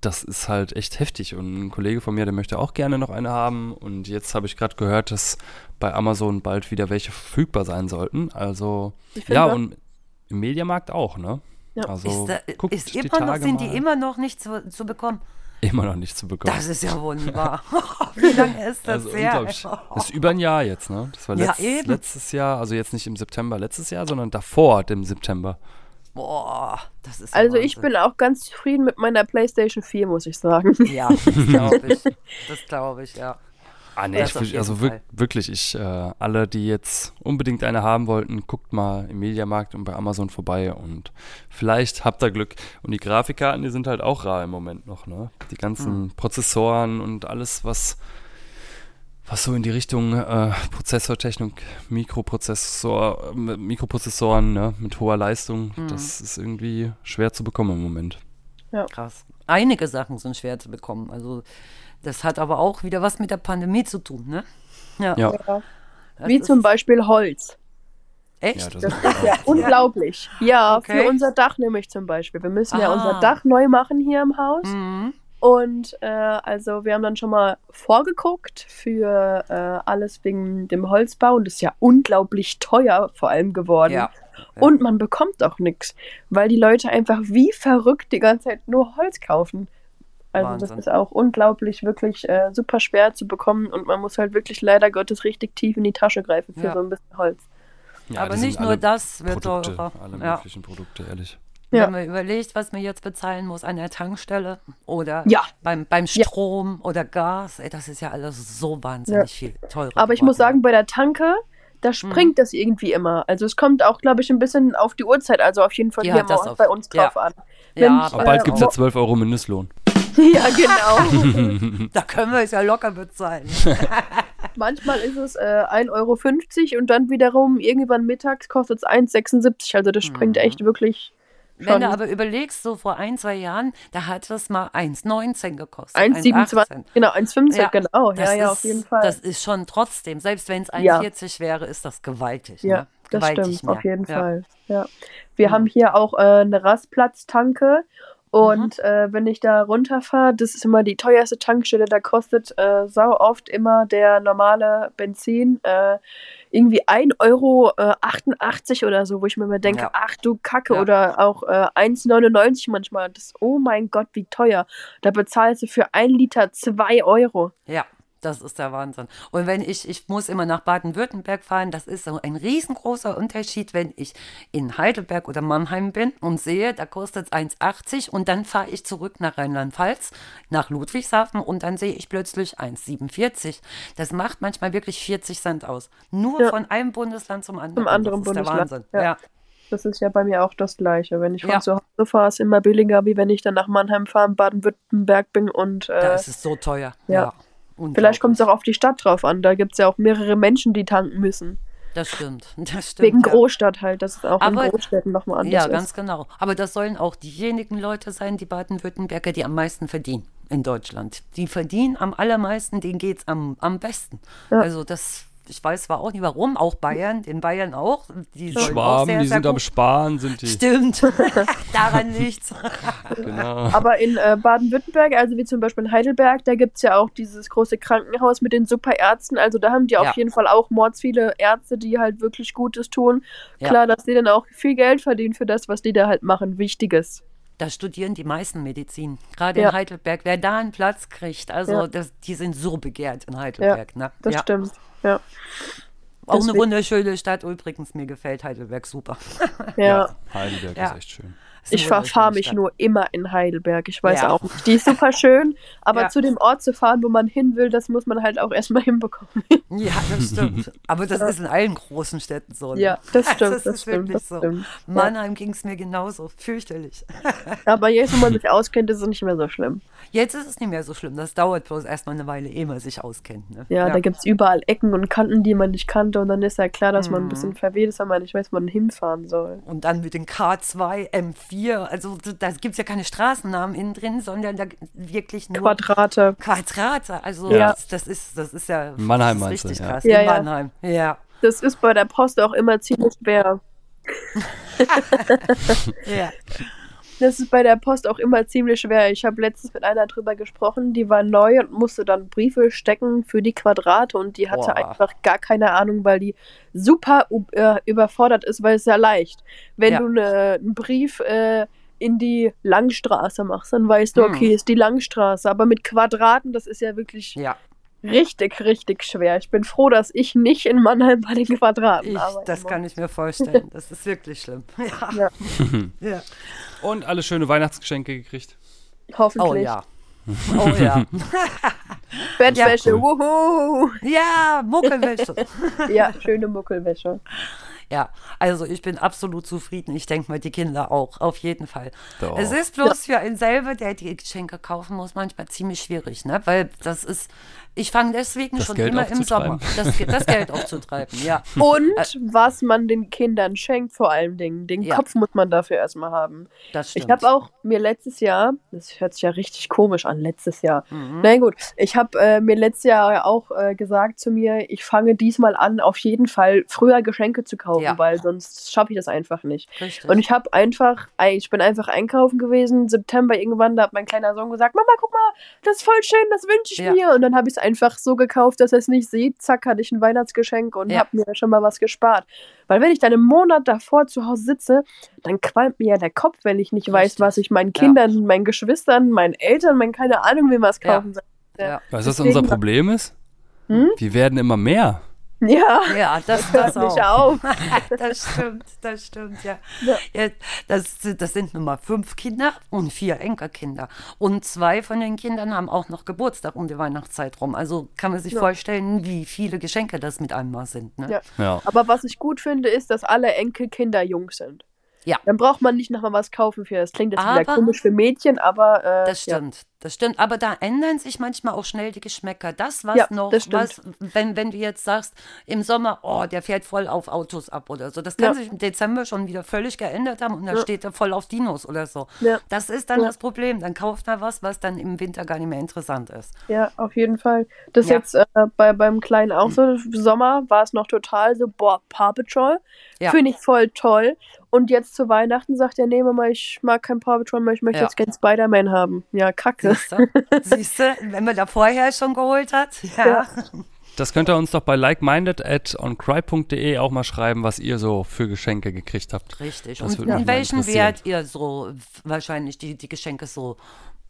das ist halt echt heftig. Und ein Kollege von mir, der möchte auch gerne noch eine haben. Und jetzt habe ich gerade gehört, dass bei Amazon bald wieder welche verfügbar sein sollten. Also, ja, und im Mediamarkt auch, ne? Ja. Also, ist da, guckt ist die noch, Tage sind mal. die immer noch nicht zu, zu bekommen? immer noch nicht zu bekommen. Das ist ja wunderbar. Wie lange ist das also her? Das ist über ein Jahr jetzt, ne? Das war Ja, letzt, eben. letztes Jahr, also jetzt nicht im September letztes Jahr, sondern davor dem September. Boah, das ist Also ich bin auch ganz zufrieden mit meiner Playstation 4, muss ich sagen. Ja, das glaube ich. Das glaube ich, ja. Ah, nee, ich, also Fall. wirklich, ich, äh, alle, die jetzt unbedingt eine haben wollten, guckt mal im Mediamarkt und bei Amazon vorbei und vielleicht habt ihr Glück. Und die Grafikkarten, die sind halt auch rar im Moment noch, ne? Die ganzen Hm. Prozessoren und alles, was, was so in die Richtung äh, Prozessortechnik, Mikroprozessor, äh, mit Mikroprozessoren, ne, mit hoher Leistung, Hm. das ist irgendwie schwer zu bekommen im Moment. Krass. Einige Sachen sind schwer zu bekommen. Also das hat aber auch wieder was mit der Pandemie zu tun, ne? Ja. Ja. Wie zum Beispiel Holz. Echt? Ja, das Das ist, ist ja unglaublich. Ja, Okay. für unser Dach nämlich zum Beispiel. Wir müssen ja Ah. unser Dach neu machen hier im Haus. Mhm. Und äh, also wir haben dann schon mal vorgeguckt für äh, alles wegen dem Holzbau. Und das ist ja unglaublich teuer vor allem geworden. Ja. Und man bekommt auch nichts, weil die Leute einfach wie verrückt die ganze Zeit nur Holz kaufen. Also Wahnsinn. das ist auch unglaublich, wirklich äh, super schwer zu bekommen und man muss halt wirklich leider Gottes richtig tief in die Tasche greifen für Ja. so ein bisschen Holz. ja, aber nicht nur das wird Produkte, teurer. alle Ja. möglichen Produkte, ehrlich. Ja. Wenn man überlegt, was man jetzt bezahlen muss an der Tankstelle oder Ja. beim, beim Ja. Strom oder Gas, ey, das ist ja alles so wahnsinnig viel teurer. Aber ich muss sagen, bei der Tanke, Mhm. da springt das irgendwie immer. Also es kommt auch, glaube ich, ein bisschen auf die Uhrzeit, also auf jeden Fall Ja, hier das mal auf- bei uns drauf ja. an. Ja, Wenn ich, Aber Äh, bald gibt es ja wo- 12 Euro Mindestlohn. ja, genau. Da können wir es ja locker bezahlen. Manchmal ist es äh, 1,50 Euro und dann wiederum irgendwann mittags kostet es 1,76. Also das springt Mhm. echt wirklich Wenn schon du aber überlegst, so vor ein, zwei Jahren, da hat es mal 1,19 gekostet. 1,27, genau, 1,15, Ja, genau. Ja, Das ja, ist, auf jeden Fall. Das ist schon trotzdem, selbst wenn es Ja. 1,40 wäre, ist das gewaltig. Ja, ne? das gewaltig stimmt, mehr. auf jeden ja. Fall. Ja. Wir Mhm. haben hier auch äh, eine Rastplatztanke. Und äh, wenn ich da runterfahre, das ist immer die teuerste Tankstelle, da kostet äh, sau oft immer der normale Benzin äh, irgendwie 1,88 Euro äh, 88 oder so, wo ich mir immer denke, Ja. ach du Kacke, Ja. oder auch äh, 1,99 manchmal. Das, oh mein Gott, wie teuer. Da bezahlst du für ein Liter 2 Euro. Ja, Das ist der Wahnsinn. Und wenn ich, ich muss immer nach Baden-Württemberg fahren, das ist so ein riesengroßer Unterschied, wenn ich in Heidelberg oder Mannheim bin und sehe, da kostet es 1,80 und dann fahre ich zurück nach Rheinland-Pfalz, nach Ludwigshafen und dann sehe ich plötzlich 1,47. Das macht manchmal wirklich 40 Cent aus. Nur Ja. von einem Bundesland zum anderen. Zum anderen das ist Bundesland, Der Wahnsinn. ja. Ja. Das ist ja bei mir auch das Gleiche. Wenn ich von Ja. zu Hause fahre, ist immer billiger, wie wenn ich dann nach Mannheim fahre, in Baden-Württemberg bin und Da äh, ist es so teuer. ja. Ja. Vielleicht kommt es auch auf die Stadt drauf an. Da gibt es ja auch mehrere Menschen, die tanken müssen. Das stimmt. Das stimmt. Wegen ja. Großstadt halt. Das ist auch Aber- in Großstädten nochmal anders. Ja, ist. ganz genau. Aber das sollen auch diejenigen Leute sein, die Baden-Württemberger, die am meisten verdienen in Deutschland. Die verdienen am allermeisten, denen geht es am, am besten. Ja. Also das, ich weiß zwar auch nicht warum, auch Bayern, den Bayern auch. Die auch Schwaben, sehr, die sehr sind am gut. Sparen, sind die. Stimmt, daran nichts. Genau. Aber in äh, Baden-Württemberg, also wie zum Beispiel in Heidelberg, da gibt es ja auch dieses große Krankenhaus mit den Superärzten. Also da haben die Ja. auf jeden Fall auch mords viele Ärzte, die halt wirklich Gutes tun. Ja. Klar, dass die dann auch viel Geld verdienen für das, was die da halt machen. Wichtiges. Da studieren die meisten Medizin. Gerade Ja. in Heidelberg, wer da einen Platz kriegt, also Ja. das, die sind so begehrt in Heidelberg. ne? Das ja. stimmt. Ja. Auch eine wunderschöne Stadt übrigens. Mir gefällt Heidelberg super. Ja. Heidelberg Ja. ist echt schön. Ist Ich verfahre mich Stadt. nur immer in Heidelberg. Ich weiß Ja. auch nicht. Die ist super schön, aber Ja. zu dem Ort zu fahren, wo man hin will, das muss man halt auch erstmal hinbekommen. Ja, das stimmt. Aber das ist in allen großen Städten so. ne? Ja, das stimmt, Das, das ist stimmt, wirklich das so. stimmt. Ja. Mannheim ging es mir genauso. Fürchterlich. Aber jetzt, wo man sich auskennt, ist es nicht mehr so schlimm. Jetzt ist es nicht mehr so schlimm. Das dauert bloß erstmal eine Weile, ehe man sich auskennt. Ne? Ja, da gibt es überall Ecken und Kanten, die man nicht kannte. Und dann ist ja klar, dass Mhm. man ein bisschen verwirrt ist, weil man nicht weiß, wo man hinfahren soll. Und dann mit den K2, M4. Also da gibt es ja keine Straßennamen innen drin, sondern da wirklich nur Quadrate. Quadrate. Also Ja. das, das, ist, das ist ja In Mannheim das ist meinst du, richtig ja. krass. Ja, in ja. Mannheim. Ja. Das ist bei der Post auch immer ziemlich schwer. ja. Das ist bei der Post auch immer ziemlich schwer. Ich habe letztens mit einer drüber gesprochen, die war neu und musste dann Briefe stecken für die Quadrate und die hatte Boah. einfach gar keine Ahnung, weil die super äh, überfordert ist, weil es ja leicht. Wenn Ja. du ne, einen Brief äh, in die Langstraße machst, dann weißt du, Hm. okay, ist die Langstraße. Aber mit Quadraten, das ist ja wirklich ja. Richtig, richtig schwer. Ich bin froh, dass ich nicht in Mannheim bei den Quadraten Ich, arbeite. das kann ich mir vorstellen. Das ist wirklich schlimm. Ja. Ja. ja. Und alle schöne Weihnachtsgeschenke gekriegt. Hoffentlich. Oh ja. Oh ja. Bettwäsche, Ja, wuhu! Ja, Muckelwäsche. Ja, schöne Muckelwäsche. Ja, also ich bin absolut zufrieden. Ich denke mal, die Kinder auch, auf jeden Fall. Doch. Es ist bloß für einen selber, der die Geschenke kaufen muss, manchmal ziemlich schwierig, ne? Weil das ist, ich fange deswegen Das schon Geld immer im Sommer. Das, das Geld aufzutreiben, ja. Und was man den Kindern schenkt, vor allen Dingen. Den Ja. Kopf muss man dafür erstmal haben. Das Ich stimmt. habe auch mir letztes Jahr, das hört sich ja richtig komisch an, letztes Jahr. Mhm. Na gut, ich habe äh, mir letztes Jahr auch äh, gesagt zu mir, ich fange diesmal an, auf jeden Fall früher Geschenke zu kaufen, Ja. weil sonst schaffe ich das einfach nicht. Richtig. Und ich habe einfach, ich bin einfach einkaufen gewesen, September irgendwann, da hat mein kleiner Sohn gesagt, Mama, guck mal, das ist voll schön, das wünsche ich Ja. mir. Und dann habe ich es einfach so gekauft, dass er es nicht sieht. Zack, hatte ich ein Weihnachtsgeschenk und Ja. habe mir schon mal was gespart. Weil wenn ich dann im Monat davor zu Hause sitze, dann qualmt mir ja der Kopf, wenn ich nicht weiß, Richtig. was ich meinen Ja. Kindern, meinen Geschwistern, meinen Eltern, meinen keine Ahnung, wem was Ja. kaufen soll. ja. Weißt du, was unser Problem ist? Hm? Wir werden immer mehr. Ja, ja, das, hört das nicht auch. auf. das stimmt, das stimmt, ja. Ja. ja das, sind- das sind nun mal fünf Kinder und vier Enkelkinder. Und zwei von den Kindern haben auch noch Geburtstag um die Weihnachtszeit rum. Also kann man sich Ja. vorstellen, wie viele Geschenke das mit einmal sind. Ne? Ja. Ja. Aber was ich gut finde, ist, dass alle Enkelkinder jung sind. Ja. Dann braucht man nicht nochmal was kaufen für. Das klingt jetzt wieder Aber- komisch für Mädchen, aber. Äh, Das ja. stimmt, das stimmt. Aber da ändern sich manchmal auch schnell die Geschmäcker. Das, was Ja, noch, was, wenn, wenn du jetzt sagst, im Sommer, oh, der fährt voll auf Autos ab oder so. Das kann Ja. sich im Dezember schon wieder völlig geändert haben und dann Ja. steht er voll auf Dinos oder so. Das ist dann das Problem. Dann kauft man was, was dann im Winter gar nicht mehr interessant ist. Ja, auf jeden Fall. Das Ja. jetzt äh, bei, beim Kleinen auch so. Sommer war es noch total so, boah, Paw Patrol. Finde ich voll toll. Und jetzt zu Weihnachten sagt er, nee, Mama, ich mag kein Paw Patrol mehr, ich möchte jetzt gerne Spider-Man haben. Ja, kacke. Siehst du? Siehst du, wenn man da vorher schon geholt hat. Ja. Ja. Das könnt ihr uns doch bei likeminded at oncry.de auch mal schreiben, was ihr so für Geschenke gekriegt habt. Richtig. Das Und in welchem. Wert ihr so wahrscheinlich die, die Geschenke so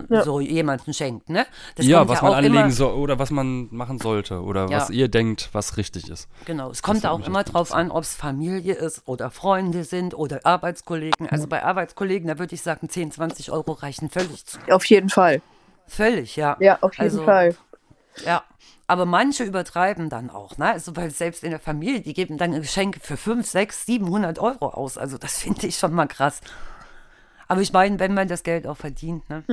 Ja. so jemanden schenkt, ne? Das ja, was ja man anlegen soll oder was man machen sollte oder Ja. was ihr denkt, was richtig ist. Genau, es kommt auch immer drauf an, ob es Familie ist oder Freunde sind oder Arbeitskollegen. Also bei Arbeitskollegen, da würde ich sagen, 10, 20 Euro reichen völlig zu. Auf jeden Fall. Völlig, ja. Ja, auf jeden Also, Fall. Ja, aber manche übertreiben dann auch, ne? Also weil selbst in der Familie, die geben dann Geschenke für 5, 6, 700 Euro aus. Also das finde ich schon mal krass. Aber ich meine, wenn man das Geld auch verdient, ne?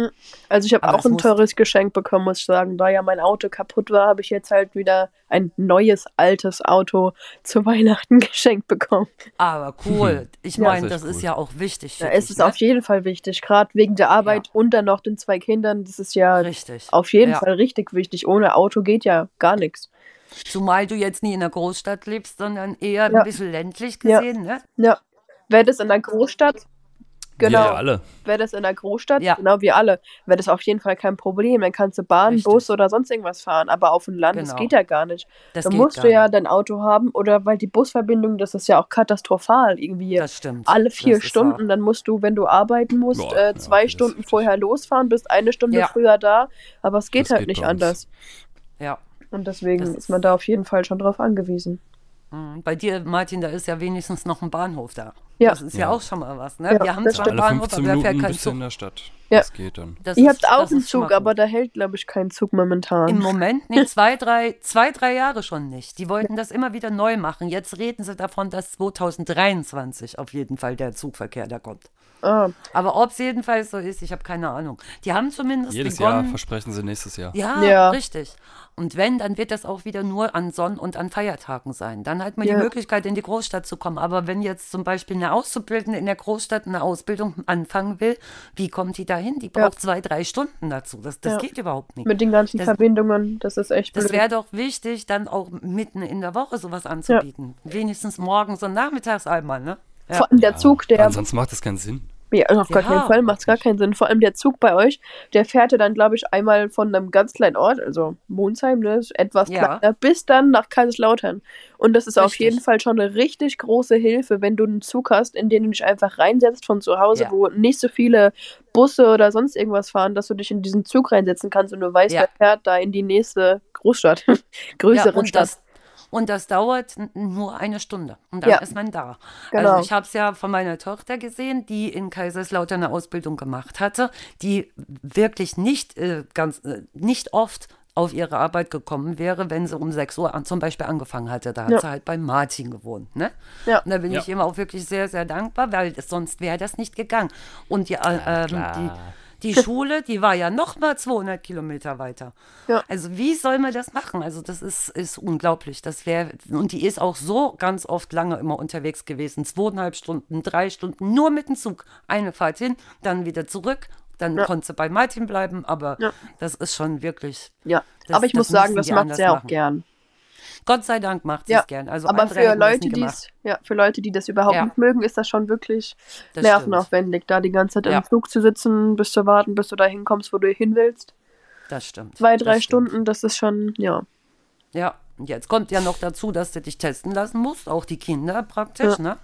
Also ich habe auch es ein teures Geschenk bekommen, muss ich sagen. Da ja mein Auto kaputt war, habe ich jetzt halt wieder ein neues, altes Auto zu Weihnachten geschenkt bekommen. Aber cool. Ich Ja. meine, Das ist das echt ist cool. ja auch wichtig. Für Ja, es dich, ist ne? auf jeden Fall wichtig, gerade wegen der Arbeit und dann noch den zwei Kindern. Das ist ja Richtig. auf jeden Ja. Fall richtig wichtig. Ohne Auto geht ja gar nichts. Zumal du jetzt nie in der Großstadt lebst, sondern eher Ja. ein bisschen ländlich Ja. gesehen, ne? Ja. Wäre das in der Großstadt, genau, Wir ja alle. wäre das in der Großstadt, Ja. genau wie alle, wäre das auf jeden Fall kein Problem. Dann kannst du Bahn, Richtig. Bus oder sonst irgendwas fahren. Aber auf dem Land, das Genau. geht ja gar nicht. Das da geht musst du ja nicht. dein Auto haben oder weil die Busverbindung, das ist ja auch katastrophal irgendwie. Das stimmt. alle vier Das Stunden, dann musst du, wenn du arbeiten musst, Boah, äh, ja, zwei das ist Stunden vorher losfahren, bist eine Stunde Ja. früher da, aber es geht Das halt geht nicht anders. Ja. Und deswegen Das ist ist- man da auf jeden Fall schon drauf angewiesen. Mhm. Bei dir, Martin, da ist ja wenigstens noch ein Bahnhof da. Ja. Das ist ja, Ja. auch schon mal was, ne? Ja, Wir haben zwar einen Bahnhof, 15 aber da fährt kein Zug. in der Stadt. Ja. Das geht dann. Das Ihr ist- habt auch einen Zug, aber da hält, glaube ich, kein Zug momentan. Im Moment, nee, zwei drei, zwei, drei Jahre schon nicht. Die wollten das immer wieder neu machen. Jetzt reden sie davon, dass 2023 auf jeden Fall der Zugverkehr da kommt. Ah, Aber ob es jedenfalls so ist, ich habe keine Ahnung. Die haben zumindest Jedes Jahr begonnen. versprechen sie nächstes Jahr. Ja, Ja. richtig. Und wenn, dann wird das auch wieder nur an Sonn- und an Feiertagen sein. Dann hat man Ja. die Möglichkeit, in die Großstadt zu kommen. Aber wenn jetzt zum Beispiel eine Auszubildende in der Großstadt eine Ausbildung anfangen will, wie kommt die dahin? Die Ja. braucht zwei, drei Stunden dazu. Das, das Ja. geht überhaupt nicht. mit den ganzen Das- Verbindungen, das ist echt Das blöd. wäre doch wichtig, dann auch mitten in der Woche sowas anzubieten. Wenigstens morgens und nachmittags einmal, ne? Ja. Der Zug, der Ansonsten macht das keinen Sinn. Ja, auf gar Ja. keinen Fall macht es gar keinen Sinn. Vor allem der Zug bei euch, der fährt ja dann, glaube ich, einmal von einem ganz kleinen Ort, also Monsheim, ne, ist etwas Ja. kleiner, bis dann nach Kaiserslautern. Und das ist auf Richtig. jeden Fall schon eine richtig große Hilfe, wenn du einen Zug hast, in den du dich einfach reinsetzt von zu Hause, Ja. wo nicht so viele Busse oder sonst irgendwas fahren, dass du dich in diesen Zug reinsetzen kannst und du weißt, Ja. der fährt da in die nächste Großstadt, größere Stadt. das, und das dauert nur eine Stunde. Und dann Ja. ist man da. Genau. Also ich habe es ja von meiner Tochter gesehen, die in Kaiserslautern eine Ausbildung gemacht hatte, die wirklich nicht äh, ganz äh, nicht oft auf ihre Arbeit gekommen wäre, wenn sie um 6 Uhr an, zum Beispiel angefangen hatte. Da hat Ja. sie halt bei Martin gewohnt. Ne? Ja. Und da bin Ja. ich immer auch wirklich sehr, sehr dankbar, weil sonst wäre das nicht gegangen. Und die, äh, ähm, die, die Schule, die war ja noch mal 200 Kilometer weiter. Ja. Also wie soll man das machen? Also das ist, ist unglaublich. Das wäre und die ist auch so ganz oft lange immer unterwegs gewesen, zweieinhalb Stunden, drei Stunden nur mit dem Zug. Eine Fahrt hin, dann wieder zurück. Dann Ja. konnte sie bei Martin bleiben, aber Ja. das ist schon wirklich. Ja, Das- aber ich muss sagen, das macht sie auch machen. gern. Gott sei Dank macht sie Ja, es gern. Also aber für das Leute, die ja, für Leute, die das überhaupt Ja. nicht mögen, ist das schon wirklich Das nervenaufwendig, da die ganze Zeit Ja. im Flug zu sitzen, bis zu warten, bis du da hinkommst, wo du hin willst. Das stimmt. Zwei, Das drei stimmt. Stunden, das ist schon, ja. Ja, und jetzt kommt ja noch dazu, dass du dich testen lassen musst, auch die Kinder praktisch, Ja. ne?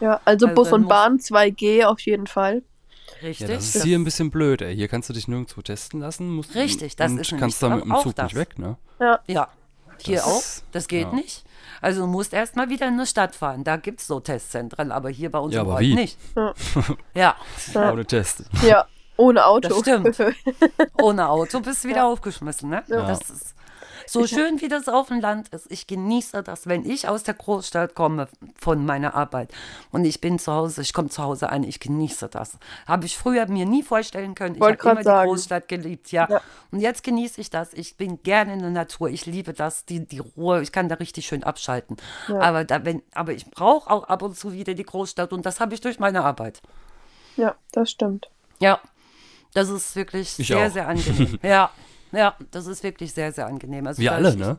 Ja, also, Also Bus und Bahn 2G auf jeden Fall. Richtig. Ja, das ist hier ein bisschen blöd, ey. Hier kannst du dich nirgendwo testen lassen. Musst, Richtig, das und ist kannst dann mit dem Zug das. nicht weg, ne? Ja, Ja, hier Das- auch. Das geht ja. nicht. Also du musst erst mal wieder in eine Stadt fahren. Da gibt es so Testzentren, aber hier bei uns Ja, im aber Ort wie? nicht. Ja. Ja, Ohne Test. ja, ohne Auto. Das stimmt. ohne Auto bist du wieder aufgeschmissen. Ne? Das ist so schön, wie das auf dem Land ist. Ich genieße das, wenn ich aus der Großstadt komme von meiner Arbeit und ich bin zu Hause, ich komme zu Hause an, ich genieße das. Habe ich früher mir nie vorstellen können. Ich habe immer grad die sagen. Großstadt geliebt, ja. Ja. Und jetzt genieße ich das. Ich bin gerne in der Natur. Ich liebe das, die, die Ruhe. Ich kann da richtig schön abschalten. Aber, da, wenn, aber ich brauche auch ab und zu wieder die Großstadt und das habe ich durch meine Arbeit. ja, das stimmt. Ja, das ist wirklich Ich sehr, auch. sehr angenehm. ja, ja, das ist wirklich sehr, sehr angenehm. Also Wir alle, ich- ne?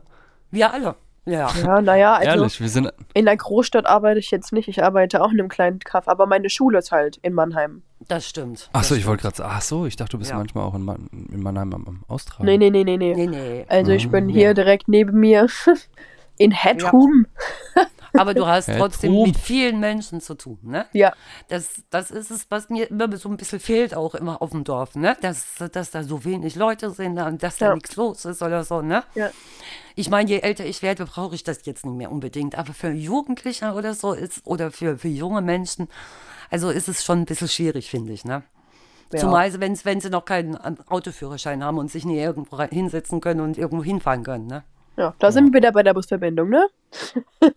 Wir alle. Ja. Ja, naja, also Ehrlich, wir sind. in der Großstadt arbeite ich jetzt nicht. Ich arbeite auch in einem kleinen Kaff, aber meine Schule ist halt in Mannheim. Das stimmt. Achso, ich wollte gerade sagen. Ach so, ich dachte, du bist Ja. manchmal auch in, Man in Mannheim am, am Austragen. Nee, nee, nee, nee, nee. Nee, nee. Also ich bin Ah. hier direkt neben mir in Headroom. Aber du hast trotzdem mit vielen Menschen zu tun, ne? Ja. Das, das ist es, was mir immer so ein bisschen fehlt, auch immer auf dem Dorf, ne? Dass, dass da so wenig Leute sind und dass da Ja. nichts los ist oder so, ne? Ja. Ich meine, je älter ich werde, brauche ich das jetzt nicht mehr unbedingt. Aber für Jugendliche oder so ist, oder für, für junge Menschen, also ist es schon ein bisschen schwierig, finde ich, ne? Ja. Zumal, wenn, wenn sie noch keinen Autoführerschein haben und sich nie irgendwo hinsetzen können und irgendwo hinfahren können, ne? Ja, da sind wir wieder bei der Busverbindung, ne?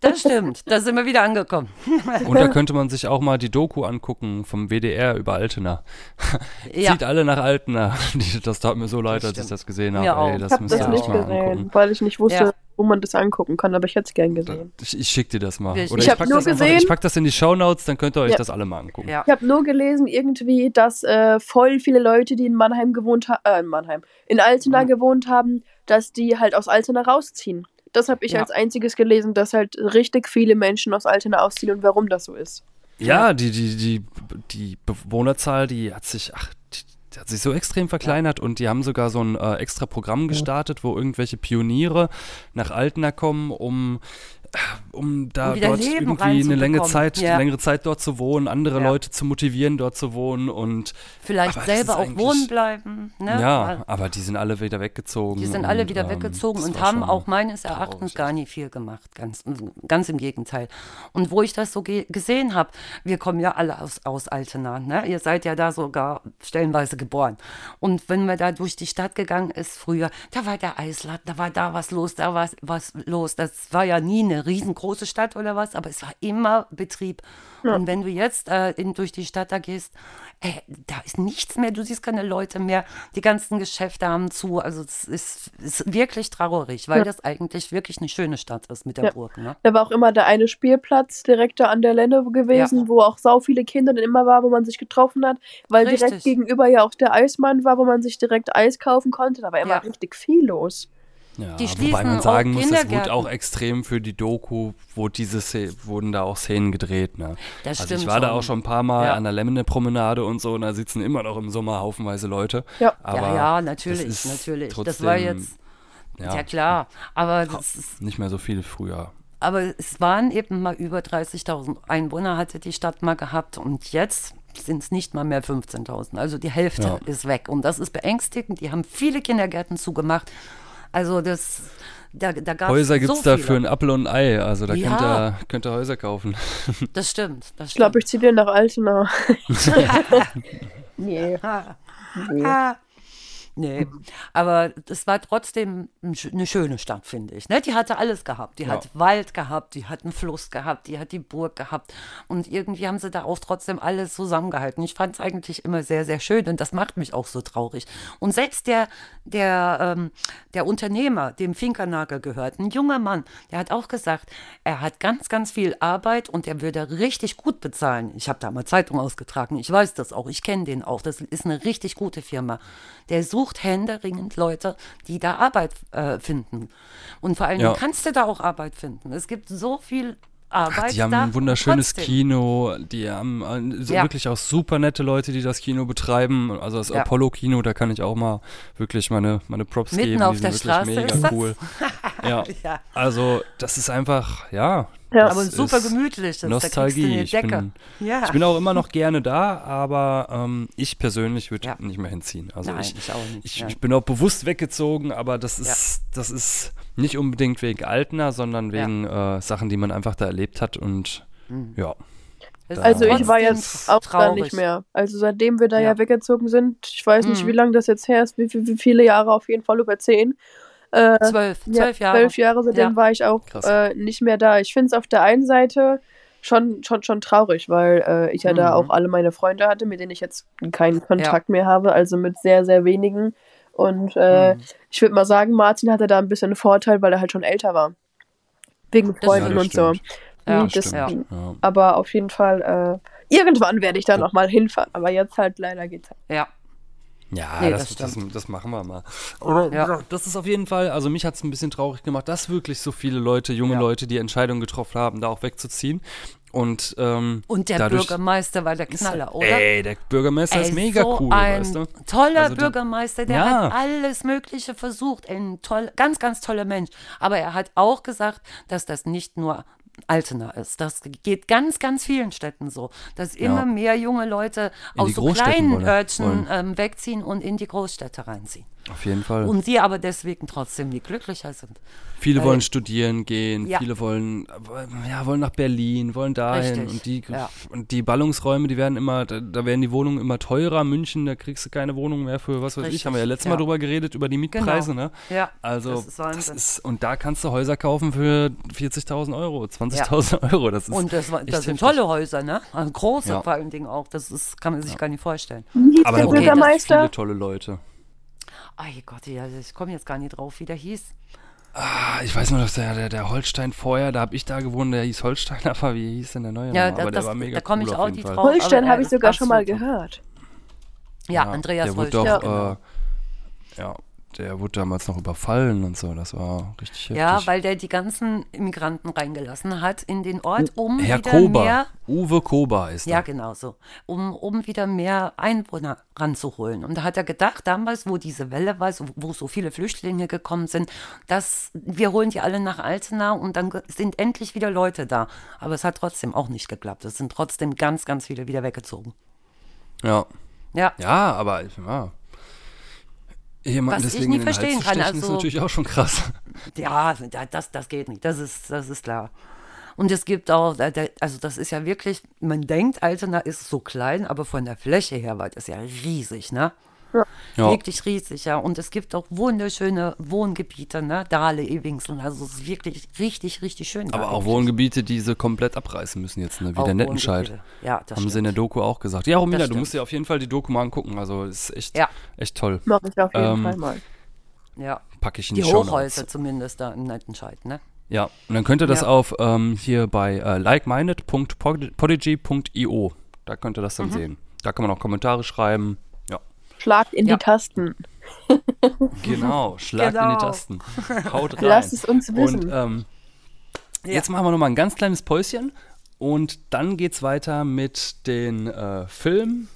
Das stimmt, da sind wir wieder angekommen. Und da könnte man sich auch mal die Doku angucken vom WDR über Altena. Ja. Zieht alle nach Altena. Das tat mir so leid, als ich das gesehen habe. Auch. Ey, Ich das habe müsst das nicht gesehen, angucken. weil ich nicht wusste, Ja. wo man das angucken kann, aber ich hätte es gern gesehen. Ich, ich schick dir das mal. Ich- Oder ich ich, hab pack nur das ich pack das in die Shownotes, dann könnt ihr euch Ja. das alle mal angucken. Ja. Ich habe nur gelesen irgendwie, dass äh, voll viele Leute, die in Mannheim gewohnt haben, äh, in Mannheim, in Altena Mhm. gewohnt haben, dass die halt aus Altena rausziehen. Das habe ich Ja. als einziges gelesen, dass halt richtig viele Menschen aus Altena ausziehen und warum das so ist. Ja, die, die, die, die Bewohnerzahl, die hat sich, ach, die, hat sich so extrem verkleinert und die haben sogar so ein äh, extra Programm gestartet, wo irgendwelche Pioniere nach Altena kommen, um, um da Um dort Leben irgendwie eine längere reinzubekommen. Zeit, Ja. längere Zeit dort zu wohnen, andere Ja. Leute zu motivieren, dort zu wohnen und Vielleicht selber auch wohnen bleiben. Ne? ja, aber die sind alle wieder weggezogen. Die sind alle und, wieder ähm, weggezogen und haben auch meines Erachtens traurig. gar nicht viel gemacht. Ganz, ganz im Gegenteil. Und wo ich das so ge gesehen habe, wir kommen ja alle aus, aus Altena. Ne? Ihr seid ja da sogar stellenweise geboren. Und wenn man da durch die Stadt gegangen ist früher, da war der Eisladen, da war da was los, da war was los. Das war ja nie eine riesengroße Stadt oder was, aber es war immer Betrieb. Und wenn du jetzt äh, in, durch die Stadt da gehst, ey, da ist nichts mehr, du siehst keine Leute mehr, die ganzen Geschäfte haben zu. Also es ist, ist wirklich traurig, weil Ja. das eigentlich wirklich eine schöne Stadt ist mit der Ja. Burg. Ne? Da war auch immer der eine Spielplatz direkt da an der Lenne gewesen, wo auch sau viele Kinder dann immer war, wo man sich getroffen hat, weil direkt Richtig. gegenüber ja auch der Eismann war, wo man sich direkt Eis kaufen konnte. Da war immer Ja. richtig viel los. Ja, Die wobei schließen man auch sagen muss, es wurde auch extrem für die Doku, wo diese Szene, wurden da auch Szenen gedreht. Ne? Das also ich war da schon. auch schon ein paar Mal Ja. an der Lemmene-Promenade und so und da sitzen immer noch im Sommer haufenweise Leute. Ja. Aber ja, ja, das natürlich, ist natürlich. das trotzdem, war jetzt, ja, ja, klar, aber das ist, nicht mehr so viel früher. aber es waren eben mal über 30.000 Einwohner hatte die Stadt mal gehabt und jetzt sind es nicht mal mehr 15.000. Also die Hälfte Ja. ist weg und das ist beängstigend. Die haben viele Kindergärten zugemacht. Also das, da, da gab Häuser so gibt es da viele. für ein Apfel und ein Ei, also da Ja. könnt, ihr, könnt ihr Häuser kaufen. Das stimmt, das Ich glaube, stimmt. ich ziehe den nach Altena. nee. Ah. nee. Nee, aber das war trotzdem eine schöne Stadt, finde ich. Ne? Die hatte alles gehabt. Die hat Wald gehabt, die hat einen Fluss gehabt, die hat die Burg gehabt. Und irgendwie haben sie da auch trotzdem alles zusammengehalten. Ich fand es eigentlich immer sehr, sehr schön und das macht mich auch so traurig. Und selbst der, der, ähm, der Unternehmer, dem Finkernagel gehört, ein junger Mann, der hat auch gesagt, er hat ganz, ganz viel Arbeit und er würde richtig gut bezahlen. Ich habe da mal Zeitung ausgetragen, ich weiß das auch, ich kenne den auch. Das ist eine richtig gute Firma. Der sucht händeringend Leute, die da Arbeit äh, finden. Und vor allem Ja. kannst du da auch Arbeit finden. Es gibt so viel Arbeit. Die haben da ein wunderschönes trotzdem. Kino, die haben äh, Ja. wirklich auch super nette Leute, die das Kino betreiben. Also das Ja. Apollo-Kino, da kann ich auch mal wirklich meine, meine Props Mitten geben. auf die der sind Straße wirklich ist mega das? cool. ja. Ja. Also das ist einfach, ja. Ja. Aber super ist gemütlich. Das, Nostalgie. Da Ich bin, ja. ich bin auch immer noch gerne da, aber ähm, ich persönlich würde Ja. nicht mehr hinziehen. Also Nein, ich, ich auch nicht, Ich, ja. ich bin auch bewusst weggezogen, aber das ist, das ist nicht unbedingt wegen Altner, sondern Ja. wegen äh, Sachen, die man einfach da erlebt hat und ja. Es ist Also ich war jetzt auch da traurig. nicht mehr. Also seitdem wir da ja, Ja. weggezogen sind, ich weiß nicht, Mhm. wie lange das jetzt her ist, wie, wie, wie viele Jahre, auf jeden Fall über zehn. Äh, Zwölf, ja, zwölf Jahre. Zwölf Jahre, seitdem Ja. war ich auch äh, nicht mehr da. Ich finde es auf der einen Seite schon, schon, schon traurig, weil äh, ich ja da Mhm. auch alle meine Freunde hatte, mit denen ich jetzt keinen Kontakt mehr habe, also mit sehr, sehr wenigen. Und äh, Mhm. ich würde mal sagen, Martin hatte da ein bisschen einen Vorteil, weil er halt schon älter war. Wegen Freunden stimmt. und so. Ja, Mhm, das das, stimmt. Ja. Aber auf jeden Fall, äh, irgendwann werde ich da nochmal hinfahren. Aber jetzt halt leider geht's halt. Ja. Ja, Nee, das, das das, das, machen wir mal. Ja. das ist auf jeden Fall, also mich hat es ein bisschen traurig gemacht, dass wirklich so viele Leute, junge Ja. Leute, die Entscheidung getroffen haben, da auch wegzuziehen. Und, ähm, Und der dadurch, Bürgermeister war der Knaller, oder? Ey, der Bürgermeister ist Ey, mega so cool, ein weißt du? Toller Also Bürgermeister, der Ja. hat alles Mögliche versucht. Ein toll, ganz, ganz toller Mensch. Aber er hat auch gesagt, dass das nicht nur Altena ist. Das geht ganz, ganz vielen Städten so, dass Ja. immer mehr junge Leute In aus so kleinen Örtchen ähm, wegziehen und in die Großstädte reinziehen. Auf jeden Fall. Und die aber deswegen trotzdem nie glücklicher sind. viele äh, wollen studieren gehen, ja. viele wollen, ja, wollen nach Berlin, wollen dahin. Richtig, Und die, ja. und die Ballungsräume, die werden immer, da, da werden die Wohnungen immer teurer. München, da kriegst du keine Wohnung mehr für, was weiß ich, Richtig, haben wir ja letztes ja. Mal drüber geredet, über die Mietpreise, ne? Ja, Also, das ist Wahnsinn. ist, und da kannst du Häuser kaufen für 40.000 Euro, 20.000 Euro. Das ist Und das, das sind tolle Häuser, ne? Also große Ja. vor allen Dingen auch. Das ist, kann man sich gar nicht vorstellen. Aber da das- Bürgermeister? viele tolle Leute. Ay Gott, ja, ich komme jetzt gar nicht drauf, wie der hieß. Ah, ich weiß nur, dass der, der, der Holstein vorher, da habe ich da gewohnt, der hieß Holstein, aber wie hieß denn der neue Ja, das- war mega da komm cool ich auch nicht Fall. drauf. Holstein habe ich sogar schon mal gehört. Ja, Andreas der wurde Holstein. doch, genau. äh, ja, der wurde damals noch überfallen und so, das war richtig heftig. Ja, weil der die ganzen Immigranten reingelassen hat in den Ort, um Herr wieder Kober, mehr, Uwe Kober ist ja er. genau so, um, um wieder mehr Einwohner ranzuholen. Und da hat er gedacht, damals, wo diese Welle war, so, wo so viele Flüchtlinge gekommen sind, dass wir holen die alle nach Altena und dann sind endlich wieder Leute da. Aber es hat trotzdem auch nicht geklappt. Es sind trotzdem ganz, ganz viele wieder weggezogen. Ja. Ja, ja, aber ja. Jemanden Was ich nie verstehen kann, stechen, ist also- natürlich auch schon krass. Ja, da- das, das geht nicht. Das ist, das ist klar. Und es gibt auch, also das ist ja wirklich, man denkt, Altena ist so klein, aber von der Fläche her war das ja riesig, ne? Ja. Wirklich riesig, ja. Und es gibt auch wunderschöne Wohngebiete, ne? Dahle, Ewingsel. Also es ist wirklich richtig, richtig schön. Aber auch wirklich. Wohngebiete, die sie komplett abreißen müssen jetzt, ne? wie Auch der Nettenscheid. Ja, das Haben sie in stimmt. der Doku auch gesagt. Ja, Romina, du stimmt. musst dir auf jeden Fall die Doku mal angucken. Also ist echt, Ja. echt toll. Mache ich auf jeden Ähm, Fall mal. Ja. Packe ich in Die die. Hochhäuser zumindest da im Nettenscheid, ne? Ja, und dann könnt ihr das Ja. auf ähm, hier bei äh, likeminded.podigy.io. Da könnt ihr das Mhm. dann sehen. Da kann man auch Kommentare schreiben. Schlagt in Ja. die Tasten. genau. Schlagt in die Genau. Tasten. Haut rein. Lasst es uns wissen. Und ähm, Ja. jetzt machen wir nochmal ein ganz kleines Päuschen. Und dann geht's weiter mit den äh, Film,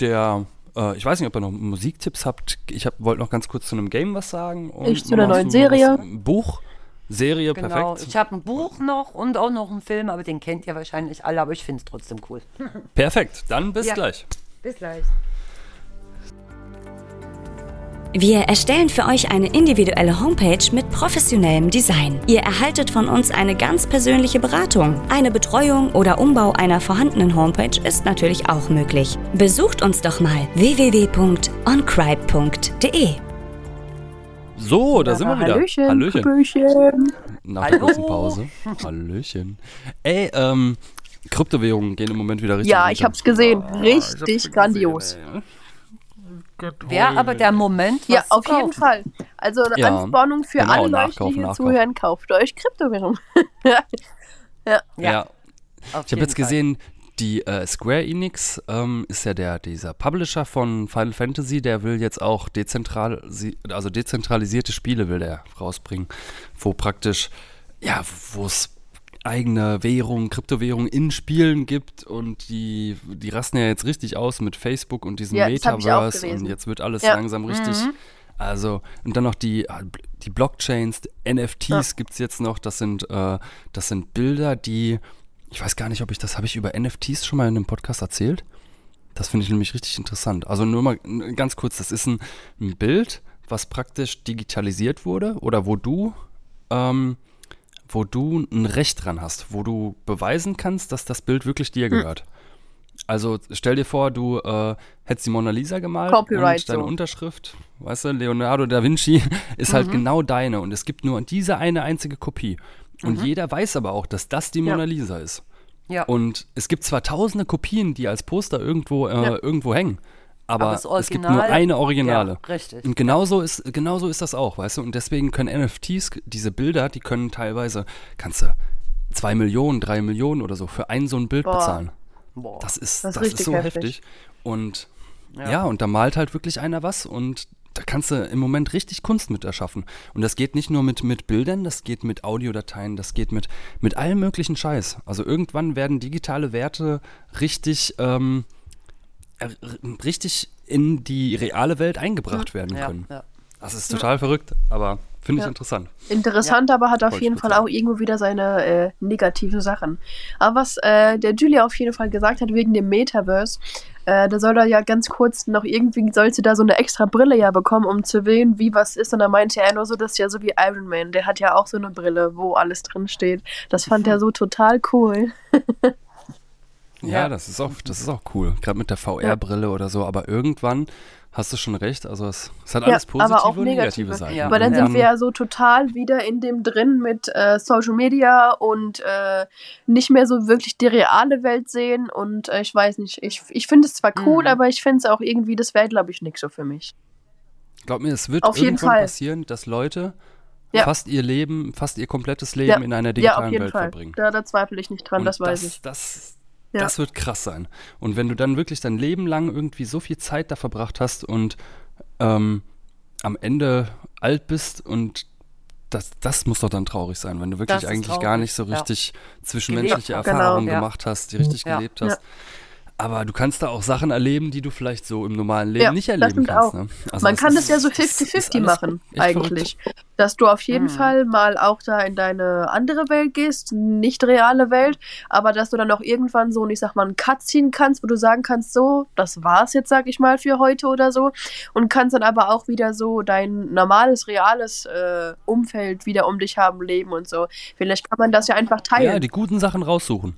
der, äh, ich weiß nicht, ob ihr noch Musiktipps habt. Ich wollte noch ganz kurz zu einem Game was sagen. Und Ich zu einer neuen Serie. Was, Buch, Serie, Genau. perfekt. Ich habe ein Buch noch und auch noch einen Film, aber den kennt ihr wahrscheinlich alle, aber ich finde es trotzdem cool. Perfekt, dann bis Ja. gleich. Bis gleich. Wir erstellen für euch eine individuelle Homepage mit professionellem Design. Ihr erhaltet von uns eine ganz persönliche Beratung. Eine Betreuung oder Umbau einer vorhandenen Homepage ist natürlich auch möglich. Besucht uns doch mal www.oncribe.de. So, da sind wir wieder. Hallöchen. Hallöchen. Hallöchen. Nach der Hallo. kurzen Pause. Hallöchen. Ey, ähm, Kryptowährungen gehen im Moment wieder richtig. Ja, runter. ich hab's gesehen. Ah, ich hab's Richtig gesehen, grandios. ey. Wäre aber der Moment, was Ja, auf jeden kaufen. Fall. Also eine Ja, Anspornung für genau, alle Leute, die hier zuhören, kauft euch Kryptowährung. Ja. Ja, Ich habe jeden jetzt Fall. gesehen, die äh, Square Enix ähm, ist ja der dieser Publisher von Final Fantasy, der will jetzt auch dezentral, also dezentralisierte Spiele will der rausbringen, wo praktisch ja, wo es eigene Währung, Kryptowährung in Spielen gibt und die die rasten ja jetzt richtig aus mit Facebook und diesem Ja, Metaverse und jetzt wird alles Ja. langsam richtig also, und dann noch die, die Blockchains, NFTs gibt's jetzt noch. Das sind, äh, das sind Bilder, die, ich weiß gar nicht, ob ich das, habe ich über NFTs schon mal in einem Podcast erzählt? Das finde ich nämlich richtig interessant. Also nur mal ganz kurz, das ist ein, ein Bild, was praktisch digitalisiert wurde oder wo du, ähm, wo du ein Recht dran hast, wo du beweisen kannst, dass das Bild wirklich dir gehört. Also stell dir vor, du äh, hättest die Mona Lisa gemalt Copyright und deine so. Unterschrift, weißt du, Leonardo da Vinci ist halt genau deine und es gibt nur diese eine einzige Kopie. Und jeder weiß aber auch, dass das die Ja. Mona Lisa ist. Ja. Und es gibt zwar tausende Kopien, die als Poster irgendwo, äh, Ja. irgendwo hängen, aber, Aber es gibt nur eine Originale. Ja, richtig. Und genauso ist, genauso ist das auch, weißt du? Und deswegen können NFTs, diese Bilder, die können teilweise, kannst du zwei Millionen, drei Millionen oder so für ein so ein Bild Boah. bezahlen. Boah. Das ist, Das das ist so heftig. heftig. Und ja. und da malt halt wirklich einer was und da kannst du im Moment richtig Kunst mit erschaffen. Und das geht nicht nur mit, mit Bildern, das geht mit Audiodateien, das geht mit, mit allem möglichen Scheiß. Also irgendwann werden digitale Werte richtig, ähm, äh, richtig in die reale Welt eingebracht werden ja, können. ja. Das ist total verrückt, aber Finde ich Ja. interessant. Interessant, aber hat auf jeden Fall auch irgendwo wieder seine äh, negativen Sachen. Aber was äh, der Julia auf jeden Fall gesagt hat wegen dem Metaverse, äh, da soll er ja ganz kurz noch irgendwie, soll sie da so eine extra Brille ja bekommen, um zu sehen, wie was ist. Und da meinte er nur so, das ist ja so wie Iron Man, der hat ja auch so eine Brille, wo alles drin steht. Das fand er so total cool. Ja, Ja. das ist auch, das ist auch cool. Gerade mit der VR-Brille oder so. Aber irgendwann hast du schon recht. Also es, es hat Ja, alles positive aber auch und negative negative. Seiten. Ja. Aber dann sind wir ja so total wieder in dem drin mit äh, Social Media und äh, nicht mehr so wirklich die reale Welt sehen. Und äh, ich weiß nicht, ich, ich finde es zwar cool, Mhm. aber ich finde es auch irgendwie, das wäre, glaube ich, nicht so für mich. Glaub mir, es wird Auf jeden irgendwann Fall. passieren, dass Leute Ja. fast ihr Leben, fast ihr komplettes Leben Ja. in einer Ja, digitalen auf jeden Welt Fall. verbringen. Da, da zweifle ich nicht dran, Und das weiß das, ich. Das, Ja. das wird krass sein. Und wenn du dann wirklich dein Leben lang irgendwie so viel Zeit da verbracht hast und ähm, am Ende alt bist und das, das muss doch dann traurig sein, wenn du wirklich eigentlich gar traurig, nicht so ja. richtig zwischenmenschliche Gelebt hast. Erfahrungen Genau, ja. gemacht hast, die richtig Ja. gelebt hast. Aber du kannst da auch Sachen erleben, die du vielleicht so im normalen Leben Ja, nicht erleben kannst. Ne? Also Man kann das ja so das ist 50-50 alles machen, eigentlich. verrückt. Dass du auf jeden Mhm. Fall mal auch da in deine andere Welt gehst, nicht reale Welt, aber dass du dann auch irgendwann so, und ich sag mal, einen Cut ziehen kannst, wo du sagen kannst, so, das war's jetzt, sag ich mal, für heute oder so. Und kannst dann aber auch wieder so dein normales, reales äh, Umfeld wieder um dich haben, leben und so. Vielleicht kann man das ja einfach Ja, teilen. die guten Sachen raussuchen.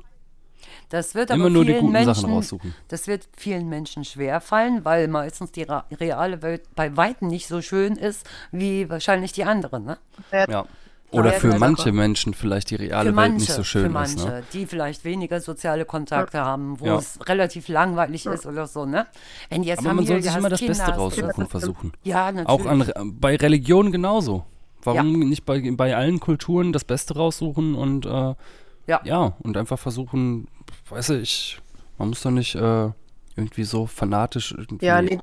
Das wird aber Immer nur die vielen guten Menschen, Sachen raussuchen. Das wird vielen Menschen schwerfallen, weil meistens die reale Welt bei Weitem nicht so schön ist wie wahrscheinlich die andere. Ne? Ja. Oder Ja, für ja, manche. Menschen vielleicht die reale für Welt manche, nicht so schön für manche, ist. Ne? die vielleicht weniger soziale Kontakte haben, wo Ja. es relativ langweilig ist oder so. Ne? Wenn du jetzt Aber man soll sich immer das Kinder Beste raussuchen und versuchen. Ja, natürlich. Auch an, bei Religion genauso. Warum nicht bei, bei allen Kulturen das Beste raussuchen und äh, Ja. ja, und einfach versuchen, weiß ich, man muss doch nicht äh, irgendwie so fanatisch irgendwie. Ja, nee.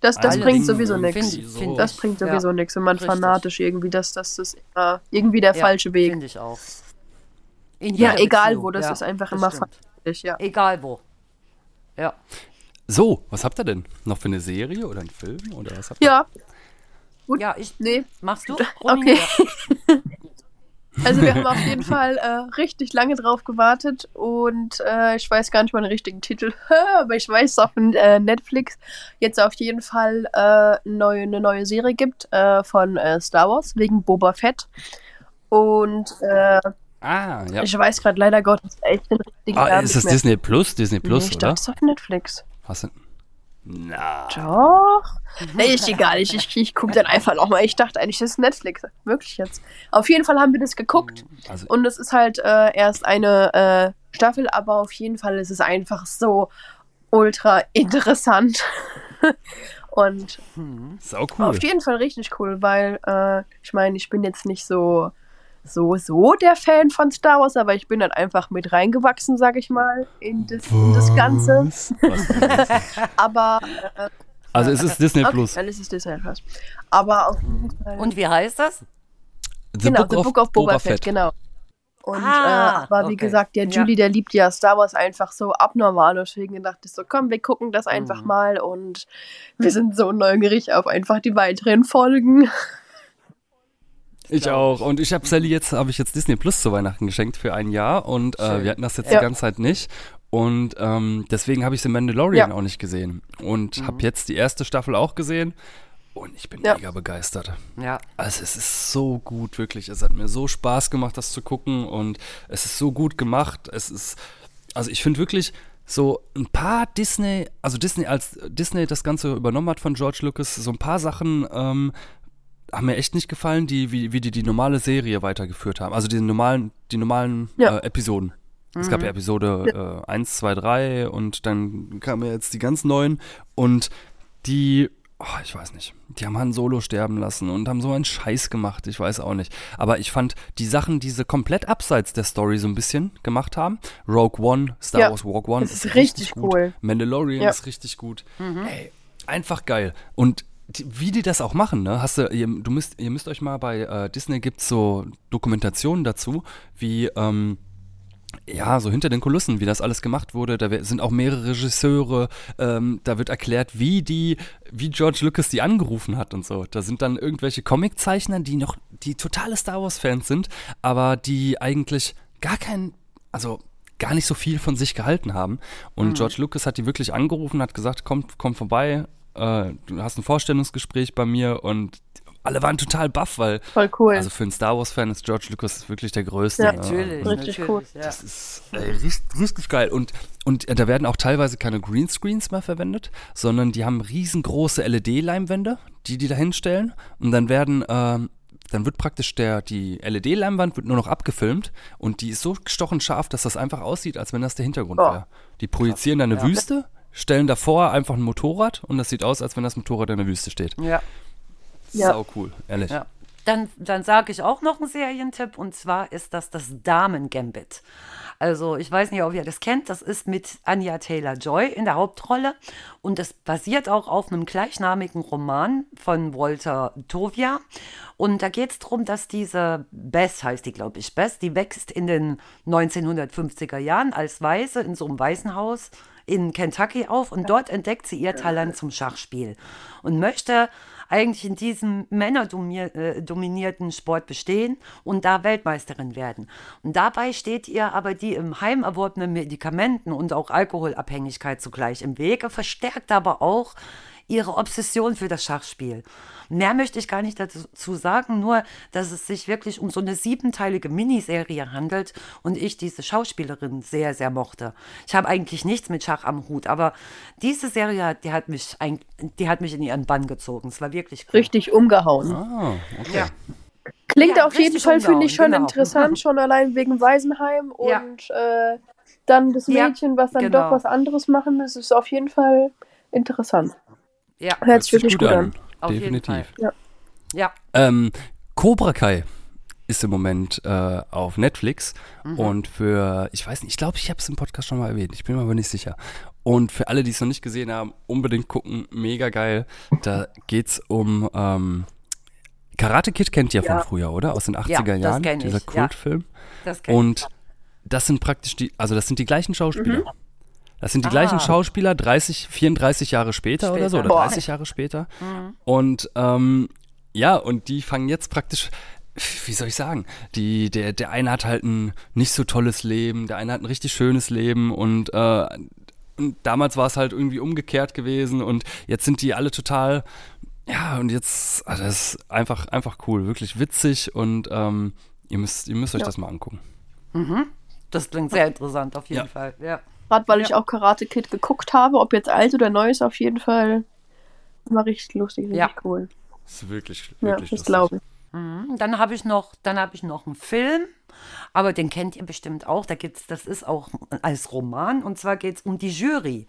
Das, das Alle bringt sowieso nichts. so- Das bringt sowieso Ja. nichts, wenn man Richtig. fanatisch irgendwie, das, das ist immer irgendwie der Ja, falsche Weg. Finde ich auch. In Ja, egal Beziehung, wo, das ja, ist einfach das immer stimmt. fanatisch, ja. Egal wo. Ja. So, was habt ihr denn? Noch für eine Serie oder einen Film? Oder was habt ihr? Ja, Gut. Ja, ich. nee. Machst du? Okay. Also wir haben auf jeden Fall äh, richtig lange drauf gewartet und äh, ich weiß gar nicht mal den richtigen Titel, aber ich weiß, dass auf äh, Netflix jetzt auf jeden Fall äh, neue, eine neue Serie gibt äh, von äh, Star Wars wegen Boba Fett. Und äh, Ah, ja. ich weiß gerade leider Gottes echt den richtigen Ah, ist das. Disney Plus? Disney Plus, nee, ich oder? dachte, es ist auf Netflix. Hast du? Na. Doch. Nee, ist egal. Ich, ich, ich gucke dann einfach nochmal. Ich dachte eigentlich, das ist Netflix. Wirklich jetzt. Auf jeden Fall haben wir das geguckt. Also, Und es ist halt äh, erst eine äh, Staffel, aber auf jeden Fall ist es einfach so ultra interessant. Und sau cool. auf jeden Fall richtig cool, weil äh, ich meine, ich bin jetzt nicht so, so, so der Fan von Star Wars, aber ich bin dann einfach mit reingewachsen, sag ich mal, in das, in das Ganze. Aber äh, also es ist Disney okay, Plus. dann ist es Disney Plus. Aber auf jeden Fall. Und wie heißt das? The, genau, Book, The of Book of Boba, Fett. genau. Und Ah, äh, aber wie okay. gesagt, der Ja. Julie, der liebt ja Star Wars einfach so abnormal. Und deswegen dachte ich so, komm, wir gucken das einfach Mhm. mal. Und wir sind so neugierig auf einfach die weiteren Folgen. Ich auch. Und ich habe Sally jetzt, habe ich jetzt Disney Plus zu Weihnachten geschenkt für ein Jahr und äh, wir hatten das jetzt Ja. die ganze Zeit nicht. Und ähm, deswegen habe ich The Mandalorian Ja. auch nicht gesehen. Und Mhm. habe jetzt die erste Staffel auch gesehen. Und ich bin Ja. mega begeistert. Ja. Also es ist so gut, wirklich. Es hat mir so Spaß gemacht, das zu gucken. Und es ist so gut gemacht. Es ist, also ich finde wirklich so ein paar Disney, also Disney, als Disney das Ganze übernommen hat von George Lucas, so ein paar Sachen ähm, haben mir echt nicht gefallen, die, wie, wie die die normale Serie weitergeführt haben. Also die normalen, die normalen Ja. äh, Episoden. Es gab ja Episode äh, 1, 2, 3 und dann kamen ja jetzt die ganz neuen und die, oh, ich weiß nicht, die haben Han Solo sterben lassen und haben so einen Scheiß gemacht, ich weiß auch nicht. Aber ich fand die Sachen, die sie komplett abseits der Story so ein bisschen gemacht haben, Rogue One, Star Ja, Wars Rogue One, das ist richtig gut. cool. Mandalorian Ja. ist richtig gut. Ey, einfach geil. Und wie die das auch machen, ne? Hast du, ihr, du müsst, ihr müsst euch mal bei äh, Disney gibt's so Dokumentationen dazu, wie ähm, ja, so hinter den Kulissen, wie das alles gemacht wurde. Da sind auch mehrere Regisseure. Ähm, da wird erklärt, wie die, wie George Lucas die angerufen hat und so. Da sind dann irgendwelche Comiczeichner, die noch, die totale Star Wars-Fans sind, aber die eigentlich gar kein, also gar nicht so viel von sich gehalten haben. Und mhm. George Lucas hat die wirklich angerufen, hat gesagt, komm, komm vorbei, äh, du hast ein Vorstellungsgespräch bei mir und alle waren total baff, weil Voll cool. also für einen Star Wars Fan ist George Lucas wirklich der größte. Ja, natürlich, äh, richtig natürlich, cool. Das ist ey, richtig, richtig geil und und äh, da werden auch teilweise keine Greenscreens mehr verwendet, sondern die haben riesengroße LED-Leinwände, die die da hinstellen und dann werden ähm, dann wird praktisch der, die LED-Leinwand wird nur noch abgefilmt und die ist so gestochen scharf, dass das einfach aussieht, als wenn das der Hintergrund Oh. wäre. Die projizieren da eine Ja. Wüste, stellen davor einfach ein Motorrad und das sieht aus, als wenn das Motorrad in der Wüste steht. ja. Ja. Sau cool, ehrlich. Ja. Dann, dann sage ich auch noch einen Serientipp und zwar ist das das Damen-Gambit. Also ich weiß nicht, ob ihr das kennt, das ist mit Anya Taylor-Joy in der Hauptrolle und das basiert auch auf einem gleichnamigen Roman von Walter Tovia. Und da geht es darum, dass diese Bess, heißt die glaube ich, Bess, die wächst in den 1950er Jahren als Weiße in so einem Waisenhaus in Kentucky auf und dort entdeckt sie ihr Talent zum Schachspiel und möchte eigentlich in diesem männerdominierten Sport bestehen und da Weltmeisterin werden. Und dabei steht ihr aber die im Heim erworbenen Medikamenten und auch Alkoholabhängigkeit zugleich im Wege, verstärkt aber auch ihre Obsession für das Schachspiel. Mehr möchte ich gar nicht dazu sagen, nur dass es sich wirklich um so eine siebenteilige Miniserie handelt und ich diese Schauspielerin sehr, sehr mochte. Ich habe eigentlich nichts mit Schach am Hut, aber diese Serie, die hat mich, ein, die hat mich in ihren Bann gezogen. Es war wirklich cool. Richtig umgehauen. Ah, okay. Ja. Klingt Ja, auf jeden Fall, finde ich, schon genau. interessant, schon allein wegen Waisenheim Ja. und äh, dann das Ja, Mädchen, was dann genau. doch was anderes machen muss, ist auf jeden Fall interessant. Ja, Hört sich wirklich gut an. Auf jeden Definitiv. Fall. ja. Ähm, Cobra Kai ist im Moment äh, auf Netflix Mhm. und für, ich weiß nicht, ich glaube, ich habe es im Podcast schon mal erwähnt, ich bin mir aber nicht sicher. Und für alle, die es noch nicht gesehen haben, unbedingt gucken, mega geil. Da geht's um ähm, Karate Kid kennt ihr Ja. von früher, oder? Aus den 80er Ja, das Jahren, dieser ja. Kultfilm. Das kenn ich. Und das sind praktisch die, also das sind die gleichen Schauspieler. Das sind die Ah. gleichen Schauspieler 30, 34 Jahre später, oder so, Später. oder Boah. 30 Jahre später. Und ähm, ja, und die fangen jetzt praktisch, wie soll ich sagen, die, der, der eine hat halt ein nicht so tolles Leben, der eine hat ein richtig schönes Leben und, äh, damals war es halt irgendwie umgekehrt gewesen und jetzt sind die alle total, ja, und jetzt, also das ist einfach, einfach cool, wirklich witzig und ähm, ihr müsst, ihr müsst euch das mal angucken. Das klingt sehr interessant, auf jeden Ja. Fall. Ja. Gerade weil ich auch Karate Kid geguckt habe, ob jetzt alt oder neu ist, auf jeden Fall war richtig lustig, richtig Ja. cool. Das ist wirklich, Ja, wirklich das lustig. glaube ich. Mhm. Dann habe ich noch, dann habe ich noch einen Film, aber den kennt ihr bestimmt auch. Da gibt's, das ist auch als Roman und zwar geht es um die Jury.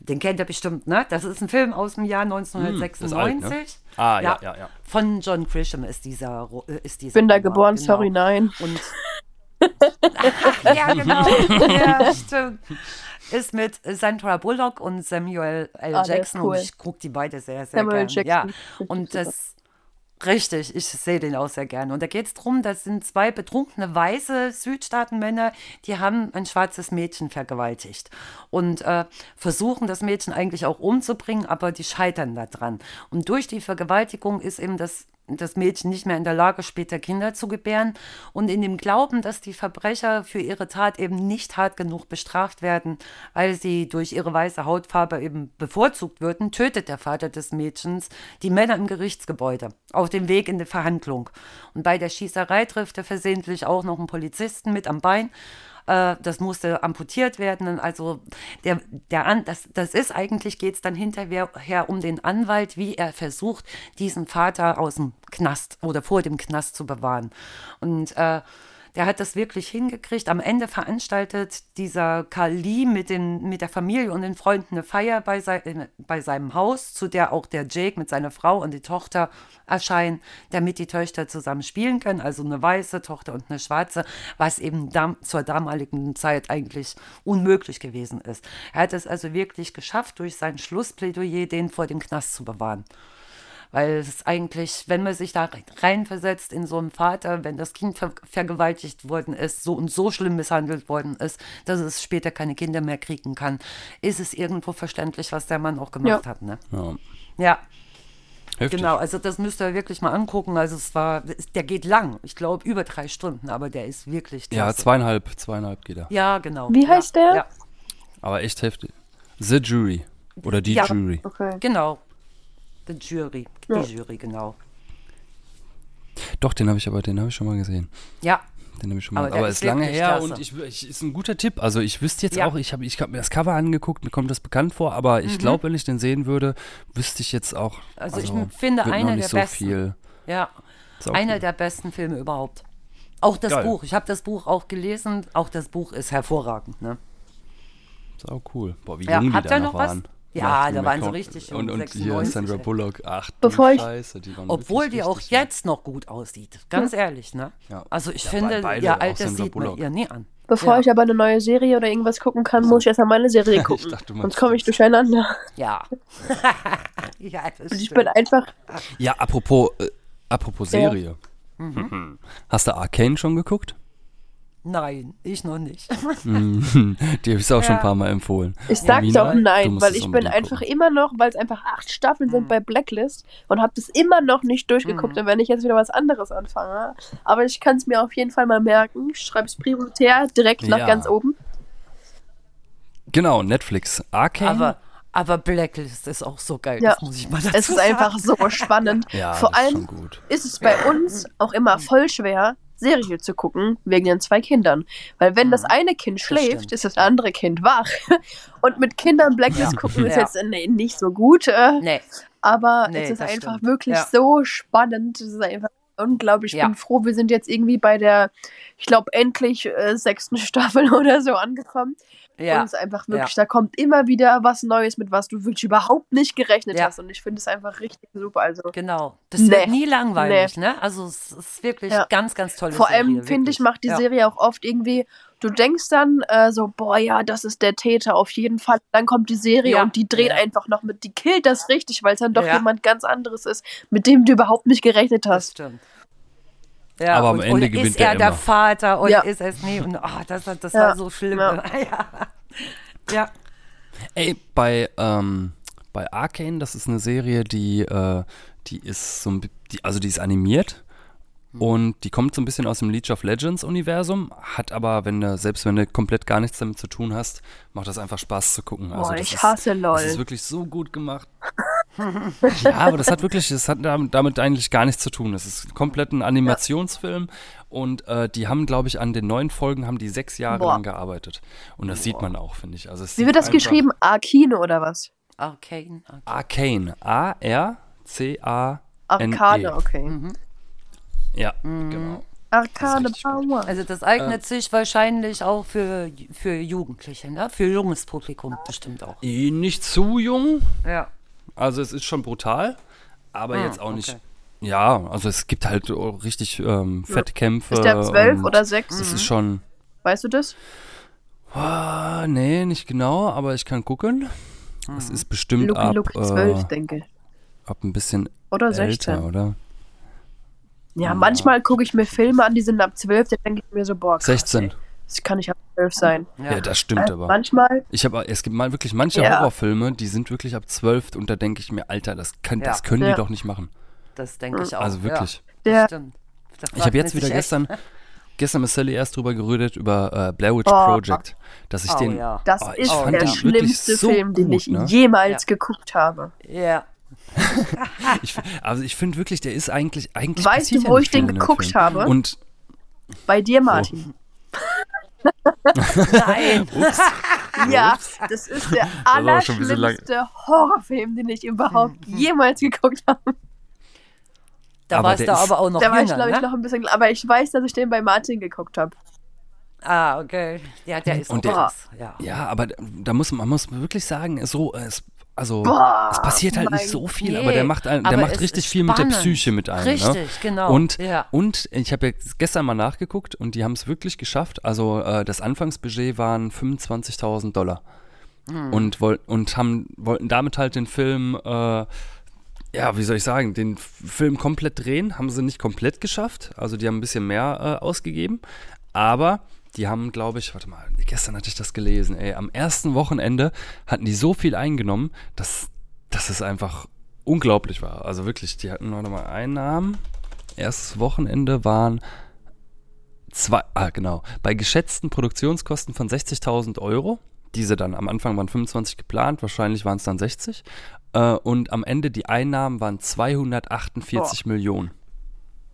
Den kennt ihr bestimmt, ne? Das ist ein Film aus dem Jahr Hm, ist alt, 1996. ne? Ah, ja, ja, ja. Von John Grisham ist dieser, ist dieser. Bin da geboren, genau. sorry, nein. Und ja, genau. ja, stimmt. Ist mit Sandra Bullock und Samuel L. Ah, Jackson cool. und ich gucke die beide sehr, sehr Samuel gerne. Jackson, Ja, und das Richtig, ich sehe den auch sehr gerne. Und da geht es darum, das sind zwei betrunkene weiße Südstaatenmänner, die haben ein schwarzes Mädchen vergewaltigt und äh, versuchen das Mädchen eigentlich auch umzubringen, aber die scheitern daran. Und durch die Vergewaltigung ist eben das das Mädchen nicht mehr in der Lage, später Kinder zu gebären. Und in dem Glauben, dass die Verbrecher für ihre Tat eben nicht hart genug bestraft werden, weil sie durch ihre weiße Hautfarbe eben bevorzugt würden, tötet der Vater des Mädchens die Männer im Gerichtsgebäude auf dem Weg in die Verhandlung. Und bei der Schießerei trifft er versehentlich auch noch einen Polizisten mit am Bein. Äh, das musste amputiert werden. Also der, der An, das, das ist eigentlich, geht es dann hinterher um den Anwalt, wie er versucht, diesen Vater aus dem Knast oder vor dem Knast zu bewahren. Und äh, der hat das wirklich hingekriegt. Am Ende veranstaltet dieser Kali mit, den, mit der Familie und den Freunden eine Feier bei, sei, bei seinem Haus, zu der auch der Jake mit seiner Frau und die Tochter erscheinen, damit die Töchter zusammen spielen können. Also eine weiße Tochter und eine schwarze, was eben dam zur damaligen Zeit eigentlich unmöglich gewesen ist. Er hat es also wirklich geschafft, durch sein Schlussplädoyer den vor dem Knast zu bewahren Weil es ist eigentlich, wenn man sich da reinversetzt in so einen Vater, wenn das Kind ver vergewaltigt worden ist, so und so schlimm misshandelt worden ist, dass es später keine Kinder mehr kriegen kann, ist es irgendwo verständlich, was der Mann auch gemacht Ja. hat. Ne? Ja. Ja, Heftig. genau. Also das müsst ihr wirklich mal angucken. Also es war, der geht lang. Ich glaube über drei Stunden, aber der ist wirklich Ja, klasse. zweieinhalb, zweieinhalb geht er. Ja, genau. Wie ja, heißt der? Ja, Aber echt heftig. The Jury. Oder die Ja. Jury. Okay. genau. Die Jury. Die Ja. Jury, genau. Doch, den habe ich aber, den habe ich schon mal gesehen. Ja, Den habe ich schon mal. Aber Aber, ist lange her klasse. und ich, ich ist ein guter Tipp. Also ich wüsste jetzt Ja. auch, ich habe ich hab mir das Cover angeguckt, mir kommt das bekannt vor, aber ich glaube, wenn ich den sehen würde, wüsste ich jetzt auch. Mhm. Also ich finde, einer der so besten. viel. ja. Einer gut. der besten Filme überhaupt. Auch das Geil. Buch. Ich habe das Buch auch gelesen. Auch das Buch ist hervorragend. Ne? Ist auch cool. Boah, wie Ja, jung die habt da ihr noch noch was? Ja, da waren sie richtig jung, Und, und hier 96, Sandra. Bullock. Ach, du Bevor ich- Scheiße, die waren Obwohl die auch jetzt noch gut aussieht. Ganz ehrlich, ne? Ja. Also ich Ja, finde, ihr auch Alter sieht man Bullock. ihr nie an. Bevor Ja. ich aber eine neue Serie oder irgendwas gucken kann, muss ich erstmal meine Serie gucken. dachte, Sonst komme ich durcheinander. Ja. ja, das Und ich stimmt. bin einfach. Ja, apropos, äh, apropos Ja. Serie. Mhm. Hast du Arcane schon geguckt? Nein, ich noch nicht. Mhm. Die habe ich auch schon Ja. ein paar Mal empfohlen. Ich sag doch nein, weil es ich bin einfach gucken. immer noch, weil es einfach acht Staffeln sind bei Blacklist und habe das immer noch nicht durchgeguckt. Und wenn ich jetzt wieder was anderes anfange, aber ich kann es mir auf jeden Fall mal merken. Ich schreibe es prioritär direkt nach Ja. ganz oben. Genau, Netflix. Arcane. aber, aber Blacklist ist auch so geil. Ja. Das muss ich mal dazu Es ist einfach so spannend. ja, Vor ist allem schon gut. ist es bei uns auch immer voll schwer, Serie zu gucken, wegen den zwei Kindern. Weil wenn das eine Kind schläft, stimmt. ist das andere Kind wach. Und mit Kindern Blacklist Ja. gucken ist Ja. jetzt äh, nicht so gut. Äh, Nee. Aber Nee, es ist das einfach stimmt. wirklich Ja. so spannend. Es ist einfach unglaublich. Ich Ja. bin froh, wir sind jetzt irgendwie bei der, ich glaube, endlich äh, sechsten Staffel oder so angekommen. Ja. Und es ist einfach wirklich, da kommt immer wieder was Neues, mit was du wirklich überhaupt nicht gerechnet Ja. hast. Und ich finde es einfach richtig super. Also Genau. Das Nee. wird nie langweilig, ne? Also es ist wirklich Ja. ganz, ganz tolle Vor allem, finde ich, macht die ja. Serie auch oft irgendwie, du denkst dann äh, so, boah, ja, das ist der Täter auf jeden Fall. Dann kommt die Serie Ja. und die dreht Ja. einfach noch mit, die killt das richtig, weil es dann doch Ja. jemand ganz anderes ist, mit dem du überhaupt nicht gerechnet Das hast. stimmt. Ja, Aber am und, Ende und gewinnt ist er er der. Vater und Ja. ist es nie? Und ah, das, das Ja. war so schlimm. Ja. Ey, bei, ähm, bei Arcane, das ist eine Serie, die, äh, die ist so ein, die, also die ist animiert. Und die kommt so ein bisschen aus dem League of Legends Universum, hat aber, wenn du, selbst wenn du komplett gar nichts damit zu tun hast, macht das einfach Spaß zu gucken. Also Boah, das ich ist, hasse LOL. Das ist wirklich so gut gemacht. ja, aber das hat wirklich, das hat damit, eigentlich gar nichts zu tun. Das ist komplett ein Animationsfilm und äh, die haben, glaube ich, an den neuen Folgen haben die sechs Jahre Boah. lang gearbeitet. Und das sieht man auch, finde ich. Also es Wie wird das geschrieben? Arkine oder was? Arcane. Arcane. Arcane. A-R-C-A-N-E. Arkane, okay. Mhm. Ja, genau. Arkane richtig gut. Power. Also das eignet sich wahrscheinlich auch für, für Jugendliche, ne? Für junges Publikum bestimmt auch. Eh, Nicht zu jung, Ja. also es ist schon brutal, aber Ah, jetzt auch nicht. okay. Ja, also es gibt halt auch richtig ähm, Fettkämpfe. Ist der zwölf oder sechs? Es ist schon. Weißt du das? Ah, nee, nicht genau, aber ich kann gucken. Es ist bestimmt Lucky ab, Lucky 12, äh, denke ich. ab ein bisschen Oder älter, 16. oder? Ja, manchmal gucke ich mir Filme an, die sind ab 12, da denke ich mir so, boah, krass, 16. ey, Das kann nicht ab 12 sein. Ja, das stimmt Äh, aber. manchmal, Ich habe, es gibt mal wirklich manche Ja. Horrorfilme, die sind wirklich ab 12 und da denke ich mir, Alter, das, kann, Ja. das können Ja. die doch nicht machen. Das denke ich auch. Also wirklich. Ja, stimmt. Ich habe jetzt wieder gestern, gestern mit Sally erst drüber geredet, über äh, Blair Witch Oh. Project, dass ich Oh, den, ja. das Oh, ich ist fand der den wirklich schlimmste so Film, den gut, ich ne? jemals Ja. geguckt habe. Ja. ich, also ich finde wirklich, der ist eigentlich, eigentlich Weißt du, wo ich den geguckt Film. habe? Und Bei dir, Martin. Nein. Ja, das ist der allerschlimmste Horrorfilm, den ich überhaupt jemals geguckt habe. Da Aber warst du aber auch noch Da war ich, glaube ich, ne? noch ein bisschen. Aber ich weiß, dass ich den bei Martin geguckt habe. Ah, okay. Ja, der ist Und auch der-. Ja. ja, aber da muss man muss wirklich sagen, so, es, also Boah, es passiert halt nicht so viel, Nee, aber der macht, ein, der macht richtig viel mit der spannend. Psyche mit einem. Richtig, ne? genau, Und, ja. und ich habe jetzt gestern mal nachgeguckt und die haben es wirklich geschafft. Also äh, das Anfangsbudget waren 25.000 Dollar. Hm. Und, woll, und haben, wollten damit halt den Film äh, ja, wie soll ich sagen, den Film komplett drehen, haben sie nicht komplett geschafft. Also die haben ein bisschen mehr äh, ausgegeben. Aber die haben, glaube ich, warte mal, gestern hatte ich das gelesen, ey, am ersten Wochenende hatten die so viel eingenommen, dass, dass es einfach unglaublich war. Also wirklich, die hatten, warte mal, Einnahmen. Erstes Wochenende waren zwei, ah, genau, bei geschätzten Produktionskosten von 60.000 Euro. Diese dann am Anfang waren 25 geplant, wahrscheinlich waren es dann 60. Äh, und am Ende die Einnahmen waren 248 Millionen.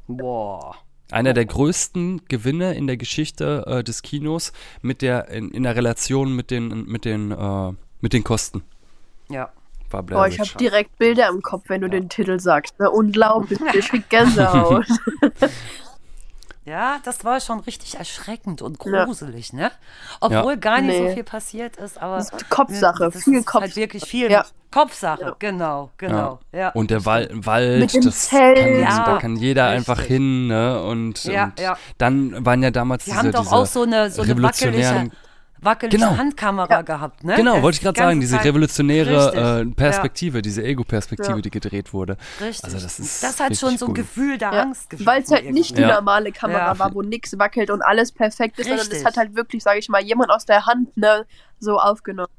Boah. Einer der größten Gewinne in der Geschichte äh, des Kinos mit der in, in der Relation mit den mit den äh, mit den Kosten. Ja. War Blair Boah, ich habe direkt Bilder im Kopf, wenn du den Titel sagst. Ne? Unglaublich, ich krieg Gänsehaut. Ja, das war schon richtig erschreckend und Ja. gruselig, ne? Obwohl gar nicht Nee. so viel passiert ist, aber Das ist Kopfsache, das viel ist Kopf- halt wirklich viel Ja. Kopfsache, Ja. genau, genau. Ja. Und der Wal Wald, Mit dem das Zelt. kann, Ja, da kann jeder richtig. einfach hin, ne? Und, Ja, und ja. dann waren ja damals Die diese, haben doch diese auch so eine, so eine wackelige, wackelige Genau. Handkamera gehabt, ne? Genau, wollte ich gerade sagen, diese Zeit- revolutionäre äh, ja. Perspektive, diese Ego-Perspektive, Ja. die gedreht wurde. Richtig. Also das ist das hat schon so ein. Gefühl der Ja, Angst geschaffen. Weil es halt nicht die Ja. normale Kamera Ja. war, wo nichts wackelt und alles perfekt ist, sondern Richtig. es hat halt wirklich, sage ich mal, jemand aus der Hand ne, so aufgenommen.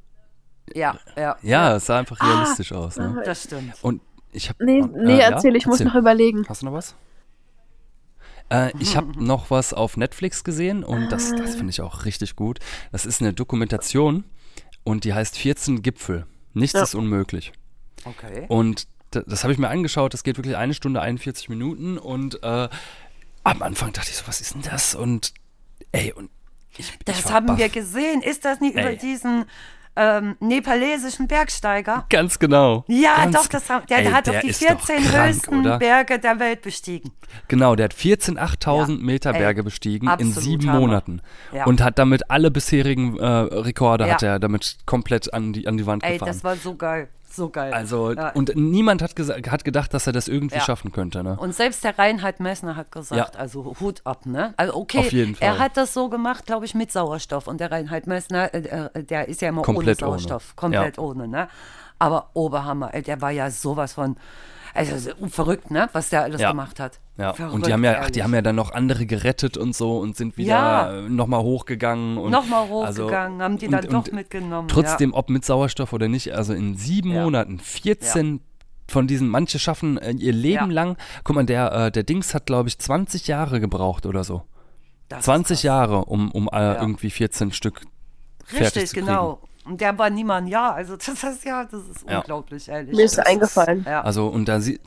Ja, ja, Ja, es sah einfach Ah. realistisch aus, ne? das stimmt. Und ich habe Nee, nee, erzähl, ich muss noch überlegen. Hast du noch was? Äh, ich habe noch was auf Netflix gesehen und das, das finde ich auch richtig gut. Das ist eine Dokumentation und die heißt 14 Gipfel. Nichts Ja. ist unmöglich. Okay. Und das habe ich mir angeschaut. Das geht wirklich eine Stunde 41 Minuten und äh, am Anfang dachte ich so, was ist denn das? Und ey, und ich, ich Das war haben baff. wir gesehen. Ist das nicht über Ey. diesen ähm, nepalesischen Bergsteiger? Ganz genau. Ja, Ganz doch, das der, Ey, der hat doch die ist doch 14 krank, höchsten oder? Berge der Welt bestiegen. Genau, der hat 14 8000 Ja. Meter Ey, Berge bestiegen in sieben Hammer. Monaten Ja. und hat damit alle bisherigen äh, Rekorde Ja. hat er damit komplett an die an die Wand Ey, gefahren. das war so geil. So geil. also Ja. und niemand hat hat gedacht, dass er das irgendwie Ja. schaffen könnte, ne? Und selbst der Reinhard Messner hat gesagt, Ja. also Hut ab, ne? Also okay, Auf jeden er Fall. hat das so gemacht, glaube ich, mit Sauerstoff. Und der Reinhard Messner, äh, äh, der ist ja immer Komplett ohne ohne. Sauerstoff. Komplett ohne, ne? Aber Oberhammer, ey, der war ja sowas von, also so verrückt, ne? Was der alles Ja. gemacht hat. Ja, Verrückt, und die haben ja, ach, die haben ja dann noch andere gerettet und so und sind wieder Ja. äh, nochmal hochgegangen. und Nochmal also- hochgegangen, haben die und- dann und doch mitgenommen. Trotzdem, ob mit Sauerstoff oder nicht, also in sieben Ja. Monaten, 14 von diesen, manche schaffen äh, ihr Leben Ja. lang. Guck mal, der, äh, der Dings hat, glaube ich, 20 Jahre gebraucht oder so. ja, das ist 20 krass. Jahre, um, um äh, irgendwie 14 Stück fertig Richtig, zu kriegen. genau. Und der war niemand, ja, also das ist ja, das ist Ja. unglaublich, ehrlich. Mir ist Das eingefallen. Ja. Also, und da sie,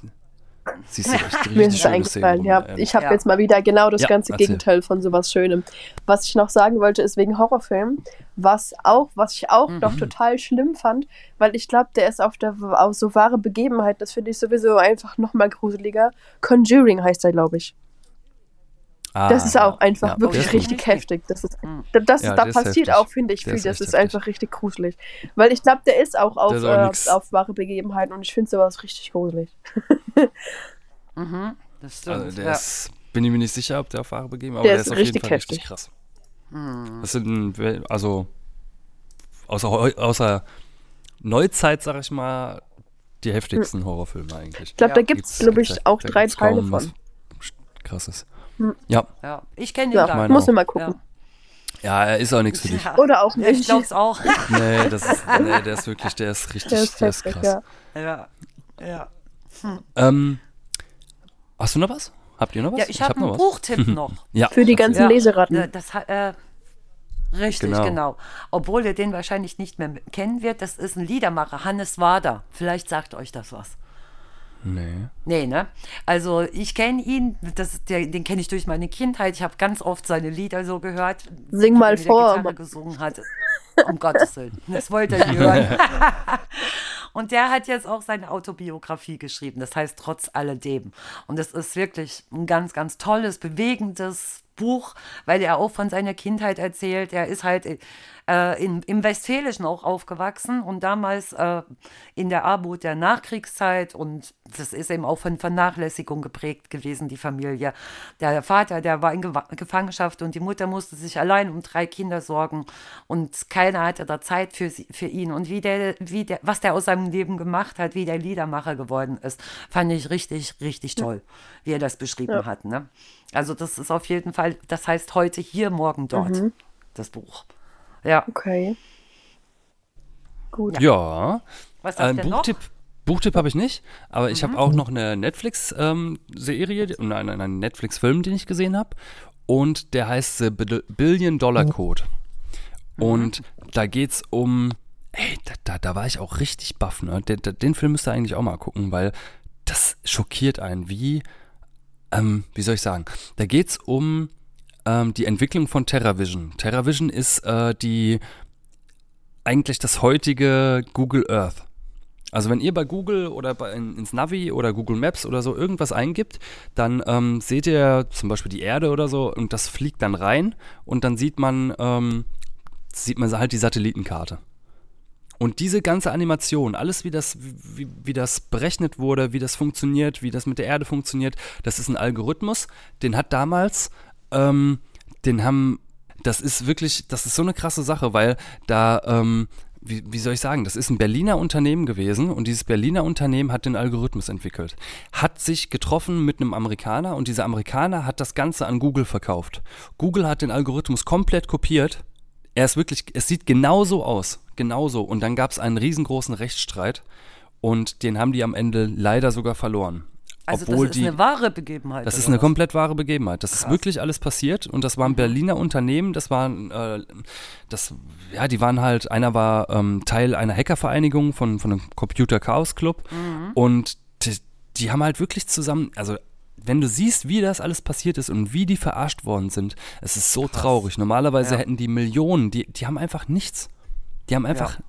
siehst du echt richtig Mir ist eingefallen, Szenen. ja. ähm. Ich habe Ja. jetzt mal wieder genau das Ja, ganze erzähl. Gegenteil von sowas Schönem. Was ich noch sagen wollte, ist wegen Horrorfilmen, was auch, was ich auch Mhm. noch total schlimm fand, weil ich glaube, der ist auf der auf so wahre Begebenheit, das finde ich sowieso einfach noch mal gruseliger. Conjuring heißt er, glaube ich. Ah, Das ist auch einfach ja, wirklich richtig gut. heftig. Das ist, Mhm. das, Ja, da passiert heftig. auch, finde ich, viel. ist Das ist heftig. einfach richtig gruselig. Weil ich glaube, der ist auch auf, ist auch äh, auf wahre Begebenheiten und ich finde sowas richtig gruselig. Mhm, das stimmt. Also der ja. ist, bin ich mir nicht sicher, ob der auf Ware begeben, aber Der der, ist ist auf jeden richtig Fall heftig. richtig krass. Hm. Das sind, also, außer, außer Neuzeit, sag ich mal, die heftigsten Horrorfilme eigentlich. Ich glaube, Ja. da gibt es, glaube ich, auch drei Teile von. Krasses. Hm. Ja, ja. Ich kenne den Ja, nicht. muss ich mal gucken. ja, er ist auch nichts für dich. Ja. Oder auch Ich nicht. glaube es auch. Nee, das ist, nee, der ist wirklich, der ist richtig, Der ist der ist krass. ja. ja. ja. Ähm, hast du noch was? Habt ihr noch was? Ja, ich habe noch einen. Buchtipp noch. Ja, Für die ganzen Ja. Leseratten. Das, äh, richtig, Genau. genau. Obwohl ihr den wahrscheinlich nicht mehr kennen wird, das ist ein Liedermacher, Hannes Wader. Vielleicht sagt euch das was. Nee. Nee, ne? Also ich kenne ihn, das, der, den kenne ich durch meine Kindheit. Ich habe ganz oft seine Lieder so gehört. Sing mal er vor. Der Gitarre gesungen hat. Um Gottes Willen. Das wollte er nicht hören. Und der hat jetzt auch seine Autobiografie geschrieben. Das heißt, trotz alledem. Und es ist wirklich ein ganz, ganz tolles, bewegendes Buch, weil er auch von seiner Kindheit erzählt. Er ist halt äh, in, im Westfälischen auch aufgewachsen und damals äh, in der Armut der Nachkriegszeit und das ist eben auch von Vernachlässigung geprägt gewesen, die Familie. Der Vater, der war in Ge Gefangenschaft und die Mutter musste sich allein um drei Kinder sorgen und keiner hatte da Zeit für, sie, für ihn. Und wie der, wie der, was der aus seinem Leben gemacht hat, wie der Liedermacher geworden ist, fand ich richtig, richtig toll, wie er das beschrieben ja. hat. Ne? Also das ist auf jeden Fall, das heißt heute hier, morgen dort, mhm. das Buch. Ja. Okay. Gut. Ja. Was hast Ein Buchtipp, Buchtipp habe ich nicht, aber ich mhm. habe auch noch eine Netflix-Serie, ähm, nein, einen Netflix-Film, den ich gesehen habe. Und der heißt The Billion Dollar Code. Mhm. Und da geht es um. Ey, da, da, da, war ich auch richtig baff, ne? Den, den Film müsst ihr eigentlich auch mal gucken, weil das schockiert einen, wie, ähm, wie soll ich sagen? Da geht es um ähm, die Entwicklung von TerraVision. TerraVision ist äh, die eigentlich das heutige Google Earth. Also wenn ihr bei Google oder bei, in, ins Navi oder Google Maps oder so irgendwas eingibt, dann ähm, seht ihr zum Beispiel die Erde oder so und das fliegt dann rein und dann sieht man, ähm, sieht man halt die Satellitenkarte. Und diese ganze Animation, alles wie das, wie, wie das berechnet wurde, wie das funktioniert, wie das mit der Erde funktioniert, das ist ein Algorithmus, den hat damals ähm, den haben, das ist wirklich, das ist so eine krasse Sache, weil da, ähm, wie, wie, soll ich sagen, das ist ein Berliner Unternehmen gewesen und dieses Berliner Unternehmen hat den Algorithmus entwickelt. Hat sich getroffen mit einem Amerikaner und dieser Amerikaner hat das Ganze an Google verkauft. Google hat den Algorithmus komplett kopiert. Er ist wirklich, es sieht genauso aus. Genauso. Und dann gab es einen riesengroßen Rechtsstreit und den haben die am Ende leider sogar verloren. Also Obwohl das ist die, eine wahre Begebenheit. Das ist eine was? komplett wahre Begebenheit. Das Krass. ist wirklich alles passiert und das war ein mhm. Berliner Unternehmen. Das waren, äh, das, ja, die waren halt. Einer war ähm, Teil einer Hackervereinigung von von einem Computer Chaos Club mhm. und die, die haben halt wirklich zusammen, also wenn du siehst, wie das alles passiert ist und wie die verarscht worden sind, es ist so Krass. traurig. Normalerweise ja. hätten die Millionen, die, die haben einfach nichts. Die haben einfach ja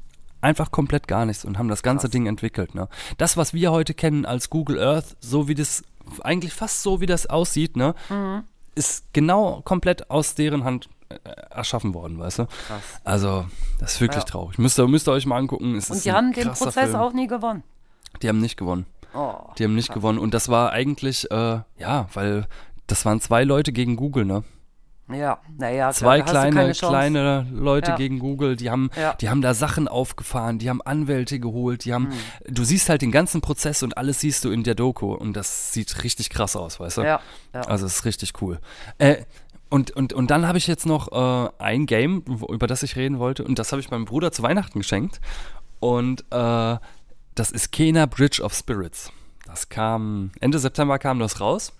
einfach komplett gar nichts und haben das ganze Krass. Ding entwickelt. Ne? Das, was wir heute kennen als Google Earth, so wie das, eigentlich fast so wie das aussieht, ne, mhm. ist genau komplett aus deren Hand äh, erschaffen worden, weißt du? Krass. Also, das ist wirklich ja. traurig. Müsst ihr, müsst ihr euch mal angucken. Es und die haben den Prozess Film. auch nie gewonnen. Die haben nicht gewonnen. Oh, die haben nicht krass. gewonnen. Und das war eigentlich, äh, ja, weil das waren zwei Leute gegen Google, ne? Ja, naja, zwei kleine, kleine Leute ja. gegen Google, die haben, ja. die haben da Sachen aufgefahren, die haben Anwälte geholt, die haben, mhm. du siehst halt den ganzen Prozess und alles siehst du in der Doku und das sieht richtig krass aus, weißt du? Ja. ja. Also es ist richtig cool. Äh, und, und, und dann habe ich jetzt noch äh, ein Game, über das ich reden wollte und das habe ich meinem Bruder zu Weihnachten geschenkt und äh, das ist Kena Bridge of Spirits. Das kam, Ende September kam das raus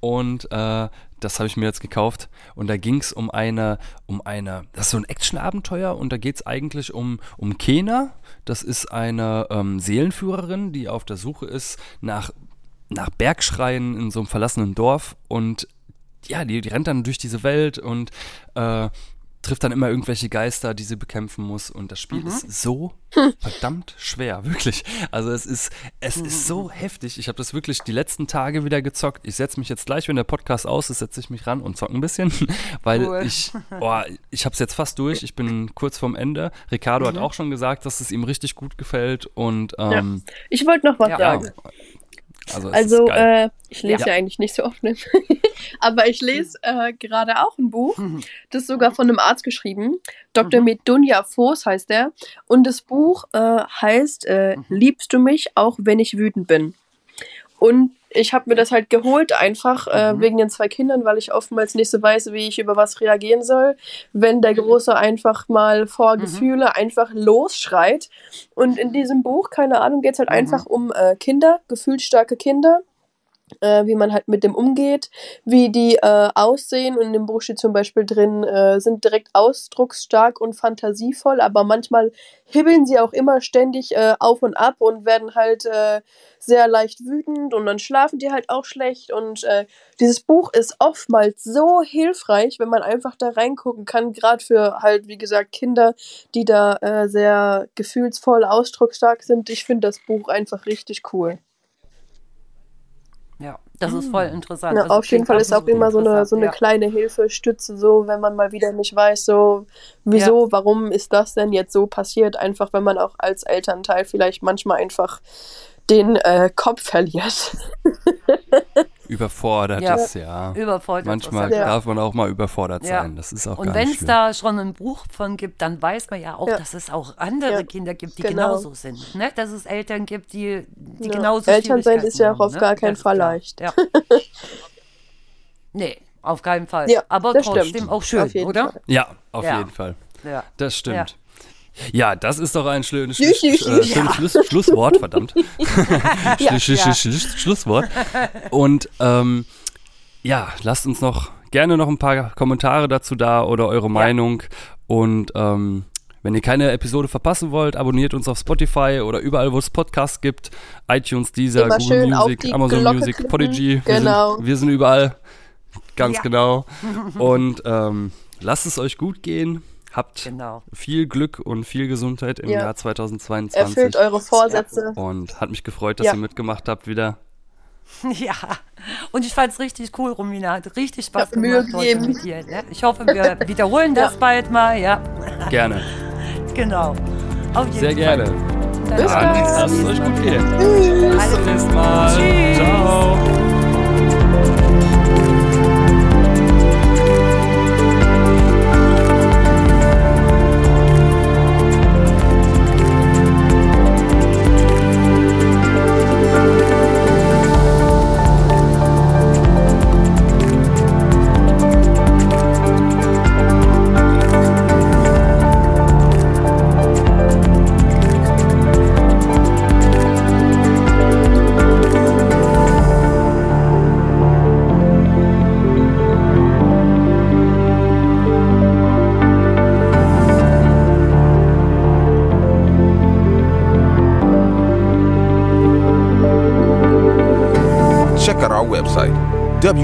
und äh, das habe ich mir jetzt gekauft. Und da ging es um eine, um eine, das ist so ein Action-Abenteuer und da geht es eigentlich um, um Kena. Das ist eine ähm, Seelenführerin, die auf der Suche ist nach, nach Bergschreien in so einem verlassenen Dorf und ja, die, die rennt dann durch diese Welt und äh, trifft dann immer irgendwelche Geister, die sie bekämpfen muss. Und das Spiel mhm. ist so verdammt schwer, wirklich. Also es ist, es mhm. ist so heftig. Ich habe das wirklich die letzten Tage wieder gezockt. Ich setze mich jetzt gleich, wenn der Podcast aus ist, setze ich mich ran und zocke ein bisschen, weil cool. ich, boah, ich habe es jetzt fast durch. Ich bin kurz vorm Ende. Ricardo mhm. hat auch schon gesagt, dass es ihm richtig gut gefällt. Und ähm, ja. ich wollte noch was ja, sagen. Also, also äh, ich lese ja. ja. eigentlich nicht so oft, ne? aber ich lese äh, gerade auch ein Buch, das ist sogar von einem Arzt geschrieben. Dr. Mhm. Medunja Voß heißt er. Und das Buch äh, heißt äh, mhm. Liebst du mich, auch wenn ich wütend bin? Und ich habe mir das halt geholt, einfach äh, mhm. wegen den zwei Kindern, weil ich oftmals nicht so weiß, wie ich über was reagieren soll, wenn der Große einfach mal vor mhm. Gefühle einfach losschreit. Und in diesem Buch, keine Ahnung, geht es halt mhm. einfach um äh, Kinder, gefühlsstarke Kinder, äh, wie man halt mit dem umgeht, wie die äh, aussehen. Und in dem Buch steht zum Beispiel drin, äh, sind direkt ausdrucksstark und fantasievoll, aber manchmal hibbeln sie auch immer ständig äh, auf und ab und werden halt äh, sehr leicht wütend und dann schlafen die halt auch schlecht. Und äh, dieses Buch ist oftmals so hilfreich, wenn man einfach da reingucken kann, gerade für halt, wie gesagt, Kinder, die da sehr gefühlsvoll, ausdrucksstark sind. Ich finde das Buch einfach richtig cool. Ja, das ist voll interessant. Ja, Also auf jeden Fall ist auch immer so eine, so eine ja. kleine Hilfe, Stütze, so, wenn man mal wieder nicht weiß, so, wieso, warum ist das denn jetzt so passiert? Einfach, wenn man auch als Elternteil vielleicht manchmal einfach den äh, Kopf verliert. Überfordert Ja. ist, ja. Überfordert. Manchmal ist Ja. darf man auch mal überfordert Ja. sein. Das ist auch Und wenn es da schon ein Buch von gibt, dann weiß man ja auch, Ja. dass es auch andere Ja, Kinder gibt, die genau. genauso sind. Ne? Dass es Eltern gibt, die, die Ja. genauso Elternsein Schwierigkeiten ist ja auch haben, auf ne? gar keinen Fall leicht. Ja. nee, auf keinen Fall. Ja, Aber das trotzdem stimmt. auch schön, Auf jeden oder? Fall. Ja, auf Ja. jeden Fall. Ja. Das stimmt. Ja, das ist doch ein schönes, Ja. Schluss, äh, schönes Schluss, Schlusswort, verdammt. Schluss, Schluss, Ja. Schluss, Schlusswort. Und ähm, ja, lasst uns noch gerne noch ein paar Kommentare dazu da oder eure Meinung. Und ähm, wenn ihr keine Episode verpassen wollt, abonniert uns auf Spotify oder überall, wo es Podcasts gibt. iTunes, Deezer, Immer Google Music, Amazon Glocke Music, klicken. Podigy. Wir, Genau. sind, wir sind überall. Ganz Ja. genau. Und ähm, lasst es euch gut gehen. Habt Genau. viel Glück und viel Gesundheit im Ja. Jahr 2022. Erfüllt eure Vorsätze. und hat mich gefreut, dass Ja. ihr mitgemacht habt wieder. Ja, und ich fand es richtig cool, Romina. Hat richtig Spaß Mühe gemacht heute gegeben. mit dir. Ne? Ich hoffe, wir wiederholen das Ja. bald mal. Ja, Gerne. genau. Auf jeden Sehr Fall. gerne. Dann Bis Dann dann. lasst es euch gut gehen. Tschüss. Bis zum nächsten Mal. Tschüss. Ciao.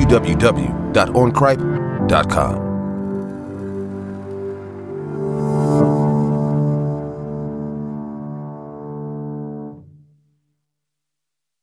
www.oncripe.com.